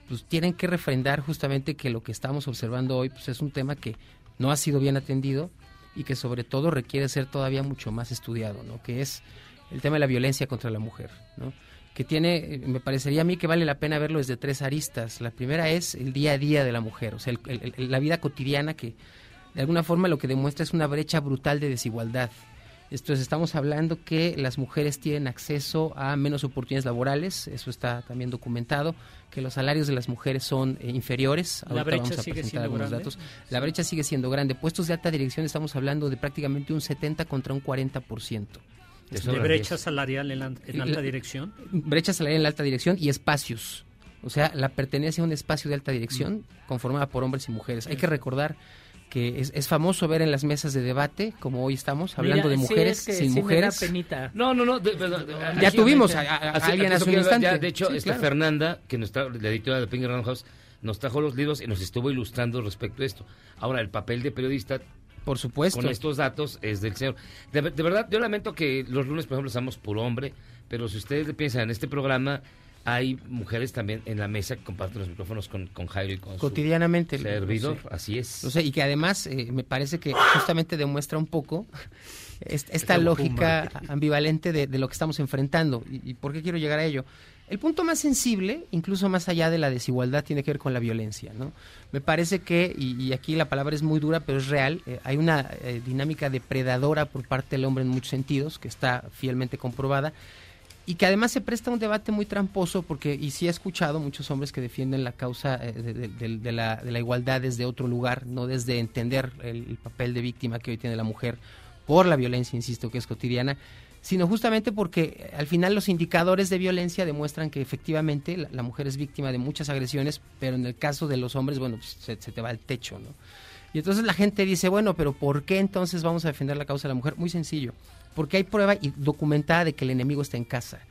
pues tienen que refrendar justamente que lo que estamos observando hoy pues es un tema que no ha sido bien atendido y que sobre todo requiere ser todavía mucho más estudiado, ¿no? Que es el tema de la violencia contra la mujer, ¿no? Que tiene, eh, me parecería a mí que vale la pena verlo desde tres aristas. La primera es el día a día de la mujer, o sea, el- el- el- la vida cotidiana que de alguna forma lo que demuestra es una brecha brutal de desigualdad. Esto es, estamos hablando que las mujeres tienen acceso a menos oportunidades laborales, eso está también documentado, que los salarios de las mujeres son eh, inferiores. La Ahorita brecha vamos a sigue presentar siendo algunos grande. datos. La brecha sigue siendo grande. Puestos de alta dirección estamos hablando de prácticamente un 70 contra un 40%. De brecha salarial en, la- en alta La- dirección. Brecha salarial en la alta dirección y espacios. O sea, la pertenencia a un espacio de alta dirección conformada por hombres y mujeres. Hay que recordar que es, es famoso ver en las mesas de debate, como hoy estamos, hablando Mira, de sí, mujeres es que sin sí me da mujeres. penita. No, no, no. de- de- de- Ya tuvimos a- a- a alguien hace un instante. ya, de hecho, Sí, esta claro. Fernanda, que nos la editora de Penguin Random House, nos trajo los libros y nos estuvo ilustrando respecto a esto. Ahora, el papel de periodista. Por supuesto. Con estos datos es del señor. De, de verdad, yo lamento que los lunes, por ejemplo, estamos por hombre, pero si ustedes piensan en este programa, hay mujeres también en la mesa que comparten los micrófonos con, con Jairo y con su cotidianamente. servidor. Sí. Así es. O sea, y que además eh, me parece que justamente demuestra un poco est- esta lógica ambivalente de, de lo que estamos enfrentando. ¿Y, y por qué quiero llegar a ello? El punto más sensible, incluso más allá de la desigualdad, tiene que ver con la violencia. ¿no? Me parece que, y, aquí la palabra es muy dura, pero es real, eh, hay una eh, dinámica depredadora por parte del hombre en muchos sentidos, que está fielmente comprobada, y que además se presta a un debate muy tramposo porque y sí he escuchado muchos hombres que defienden la causa eh, de, la, igualdad desde otro lugar, no desde entender el papel de víctima que hoy tiene la mujer por la violencia, insisto, que es cotidiana, sino justamente porque eh, al final los indicadores de violencia demuestran que efectivamente la, la mujer es víctima de muchas agresiones, pero en el caso de los hombres, bueno, pues, se, se te va al techo, ¿no? Y entonces la gente dice, bueno, pero ¿por qué entonces vamos a defender la causa de la mujer? Muy sencillo, porque hay prueba y documentada de que el enemigo está en casa.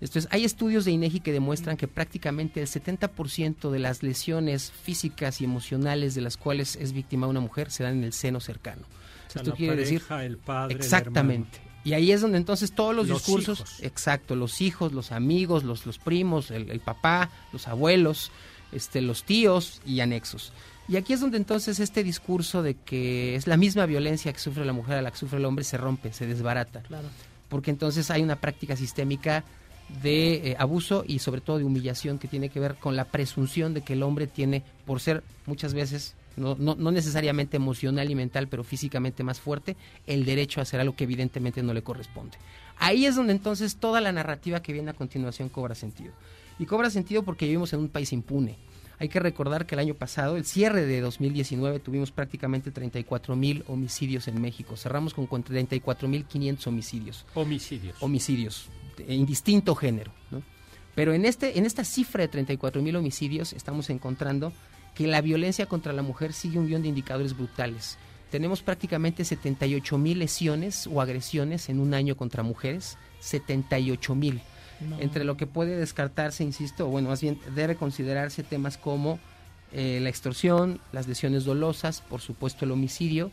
Entonces, hay estudios de INEGI que demuestran que prácticamente el 70% de las lesiones físicas y emocionales de las cuales es víctima una mujer se dan en el seno cercano. O sea, Esto la quiere decir pareja, el padre, el exactamente. Y ahí es donde entonces todos los, Los discursos, hijos. exacto, los hijos, los amigos, los, los primos, el, el papá, los abuelos, este, los tíos y anexos. Y aquí es donde entonces este discurso de que es la misma violencia que sufre la mujer a la que sufre el hombre se rompe, se desbarata. Claro. Porque entonces hay una práctica sistémica de eh, abuso y sobre todo de humillación que tiene que ver con la presunción de que el hombre tiene, por ser muchas veces, no, no, no necesariamente emocional y mental, pero físicamente más fuerte, el derecho a hacer algo que evidentemente no le corresponde. Ahí es donde entonces toda la narrativa que viene a continuación cobra sentido. Y cobra sentido porque vivimos en un país impune. Hay que recordar que el año pasado, el cierre de 2019, tuvimos prácticamente 34 mil homicidios en México. Cerramos con 34 mil 500 homicidios. Homicidios. Homicidios, de indistinto género. ¿no? Pero en, este, en esta cifra de 34 mil homicidios estamos encontrando que la violencia contra la mujer sigue un guion de indicadores brutales. Tenemos prácticamente 78 mil lesiones o agresiones en un año contra mujeres. 78 mil. No. Entre lo que puede descartarse, insisto, o bueno, más bien debe considerarse temas como eh, la extorsión, las lesiones dolosas, por supuesto el homicidio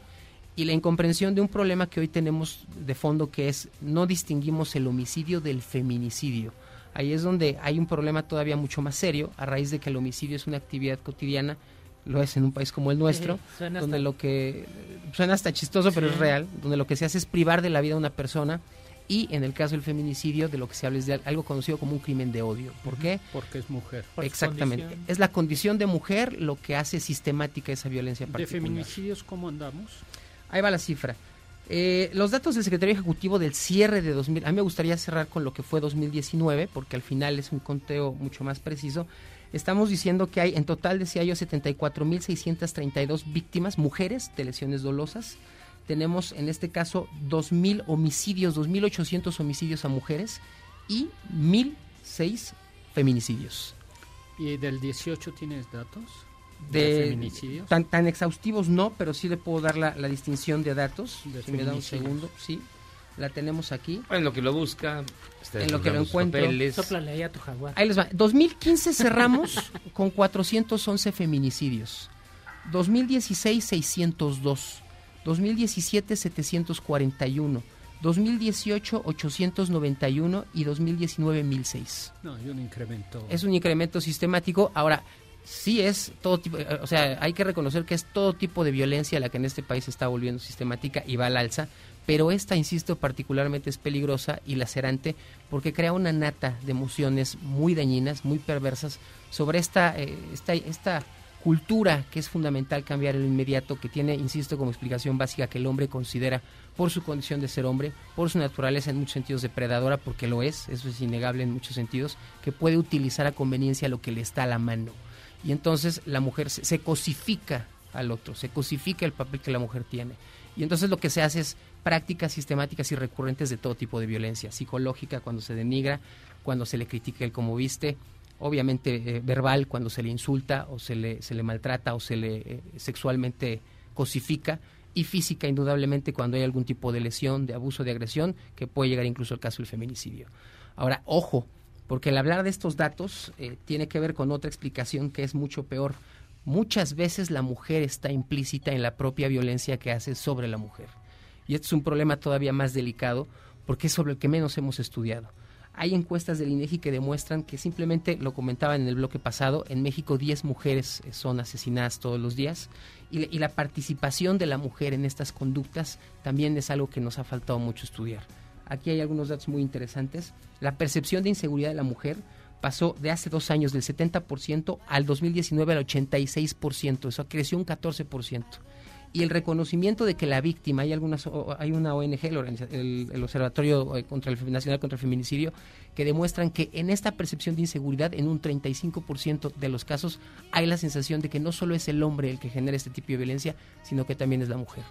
y la incomprensión de un problema que hoy tenemos de fondo que es no distinguimos el homicidio del feminicidio. Ahí es donde hay un problema todavía mucho más serio a raíz de que el homicidio es una actividad cotidiana, lo es en un país como el nuestro, Sí, suena donde hasta- lo que suena hasta chistoso pero Sí. es real, donde lo que se hace es privar de la vida a una persona y en el caso del feminicidio de lo que se habla es de algo conocido como un crimen de odio. ¿Por qué? Porque es mujer. Exactamente. Es la condición de mujer lo que hace sistemática esa violencia ¿De particular. feminicidios cómo andamos? Ahí va la cifra. Eh, los datos del Secretario Ejecutivo del cierre de 2000, a mí me gustaría cerrar con lo que fue 2019, porque al final es un conteo mucho más preciso. Estamos diciendo que hay, en total decía yo, 74.632 víctimas, mujeres de lesiones dolosas. Tenemos en este caso 2.000 homicidios, 2.800 homicidios a mujeres y 1.006 feminicidios. ¿Y del 18 tienes datos? De feminicidios? Tan, tan exhaustivos no, pero sí le puedo dar la, la distinción de datos. De si me da un segundo, sí. La tenemos aquí. En lo que lo busca, está En lo que lo encuentro. papeles. Sóplale ahí a tu jaguar. Ahí les va. 2015 cerramos con 411 feminicidios. 2016 602. 2017 741. 2018 891 y 2019 1006. No, hay un incremento. Es un incremento sistemático. Ahora, sí es todo tipo, eh, o sea, hay que reconocer que es todo tipo de violencia la que en este país está volviendo sistemática y va al alza, pero esta, insisto, particularmente es peligrosa y lacerante porque crea una nata de emociones muy dañinas, muy perversas sobre esta, eh, esta, esta cultura que es fundamental cambiar en inmediato, que tiene, insisto, como explicación básica que el hombre considera por su condición de ser hombre, por su naturaleza en muchos sentidos depredadora, porque lo es, eso es innegable en muchos sentidos, que puede utilizar a conveniencia lo que le está a la mano. Y entonces la mujer se, se cosifica al otro, se cosifica el papel que la mujer tiene. Y entonces lo que se hace es prácticas sistemáticas y recurrentes de todo tipo de violencia, psicológica cuando se denigra, cuando se le critica el como viste, obviamente eh, verbal cuando se le insulta o se le, se le maltrata o se le eh, sexualmente cosifica y física indudablemente cuando hay algún tipo de lesión, de abuso, de agresión, que puede llegar incluso al caso del feminicidio. Ahora, ojo, porque el hablar de estos datos eh, tiene que ver con otra explicación que es mucho peor. Muchas veces la mujer está implícita en la propia violencia que hace sobre la mujer. Y este es un problema todavía más delicado porque es sobre el que menos hemos estudiado. Hay encuestas del INEGI que demuestran que simplemente, lo comentaba en el bloque pasado, en México 10 mujeres eh, son asesinadas todos los días y, y la participación de la mujer en estas conductas también es algo que nos ha faltado mucho estudiar. Aquí hay algunos datos muy interesantes. La percepción de inseguridad de la mujer pasó de hace dos años del 70% al 2019 al 86%, eso creció un 14% y el reconocimiento de que la víctima, hay algunas, hay una ONG, el- el Observatorio eh, contra el Nacional contra el Feminicidio, que demuestran que en esta percepción de inseguridad, en un 35% de los casos, hay la sensación de que no solo es el hombre el que genera este tipo de violencia, sino que también es la mujer.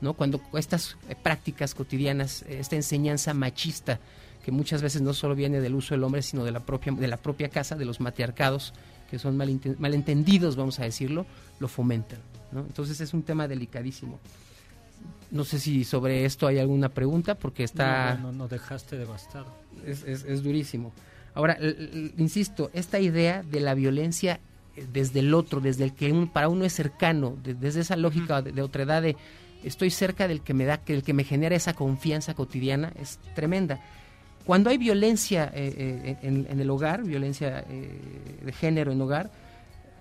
¿No? Cuando estas eh, prácticas cotidianas, eh, esta enseñanza machista, que muchas veces no solo viene del uso del hombre, sino de la propia, de la propia casa, de los matriarcados, que son malentendidos, vamos a decirlo, lo fomentan. ¿no? Entonces es un tema delicadísimo. No sé si sobre esto hay alguna pregunta, porque está... No, no, no dejaste devastado. es, es- es durísimo. Ahora, insisto, esta idea de la violencia eh, desde el otro, desde el que un- para uno es cercano, de- desde esa lógica de, de otredad de estoy cerca del que me da, que el que me genera esa confianza cotidiana, es tremenda. Cuando hay violencia eh, eh, en, el hogar, violencia eh, de género en hogar,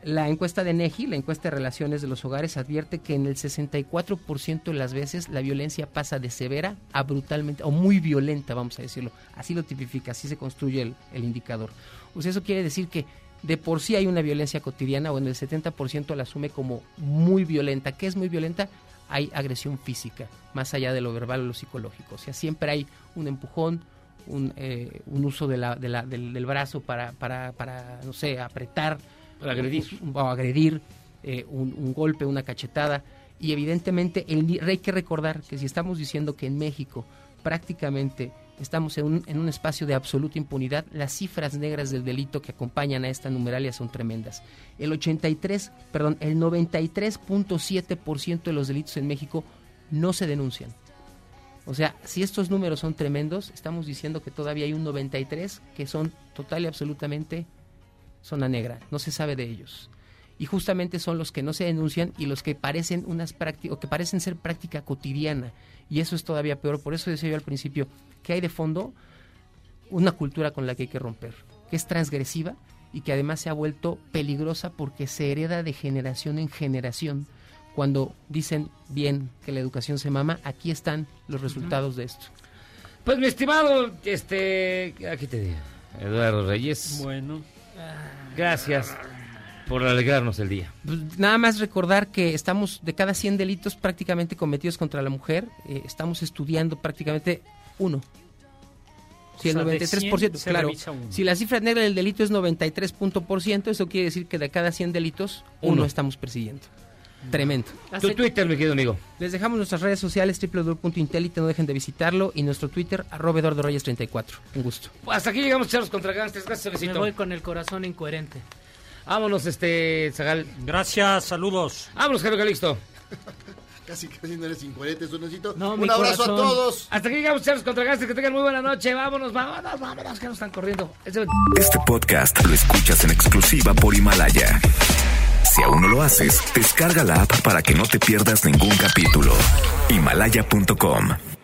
la encuesta de NEGI, la encuesta de relaciones de los hogares, advierte que en el 64% de las veces la violencia pasa de severa a brutalmente, o muy violenta, vamos a decirlo. Así lo tipifica, así se construye el, el indicador. Sea, eso quiere decir que de por sí hay una violencia cotidiana, o en el 70% la asume como muy violenta. ¿Qué es muy violenta? Hay agresión física, más allá de lo verbal o lo psicológico. O sea, siempre hay un empujón, un, eh, un uso de la- de la- del, del brazo para, para, para, no sé, apretar, Agredir. o agredir, eh, un, un golpe, una cachetada. Y evidentemente el, hay que recordar que si estamos diciendo que en México prácticamente estamos en un, en un espacio de absoluta impunidad, las cifras negras del delito que acompañan a esta numeralia son tremendas. El 83, perdón, el 93.7% de los delitos en México no se denuncian. O sea, si estos números son tremendos, estamos diciendo que todavía hay un 93 que son total y absolutamente zona negra, no se sabe de ellos. Y justamente son los que no se denuncian y los que parecen unas prácticas o que parecen ser práctica cotidiana. Y eso es todavía peor. Por eso decía yo al principio que hay de fondo una cultura con la que hay que romper, que es transgresiva y que además se ha vuelto peligrosa porque se hereda de generación en generación. Cuando dicen bien que la educación se mama, aquí están los resultados de esto. Pues mi estimado, este, aquí te digo, Eduardo Reyes. Bueno. Gracias por alegrarnos el día. Pues, Nada más recordar que estamos de cada 100 delitos prácticamente cometidos contra la mujer, eh, estamos estudiando prácticamente uno. Si O el sea, de 93%, 100 se claro. Si la cifra negra del delito es 93 punto por ciento, eso quiere decir que de cada 100 delitos, uno, Uno. estamos persiguiendo. Tremendo. Tu Twitter, mi querido amigo. Les dejamos nuestras redes sociales www.intelite, no dejen de visitarlo, y nuestro Twitter, arroba Eduardo Reyes 34. Un gusto. Hasta aquí llegamos, Charlos contra Gangsters. Gracias, Me voy con el corazón incoherente. Vámonos, este, Zagal. Gracias, saludos. Vámonos, Javier Calixto. Casi, casi no eres incoherente, Sonecito. No, Un abrazo corazón. a todos. Hasta aquí llegamos, Charlos contra Gangsters. Que tengan muy buena noche. Vámonos, vámonos, vámonos, que nos están corriendo. Este podcast lo escuchas en exclusiva por Himalaya. Si aún no lo haces, descarga la app para que no te pierdas ningún capítulo. Himalaya.com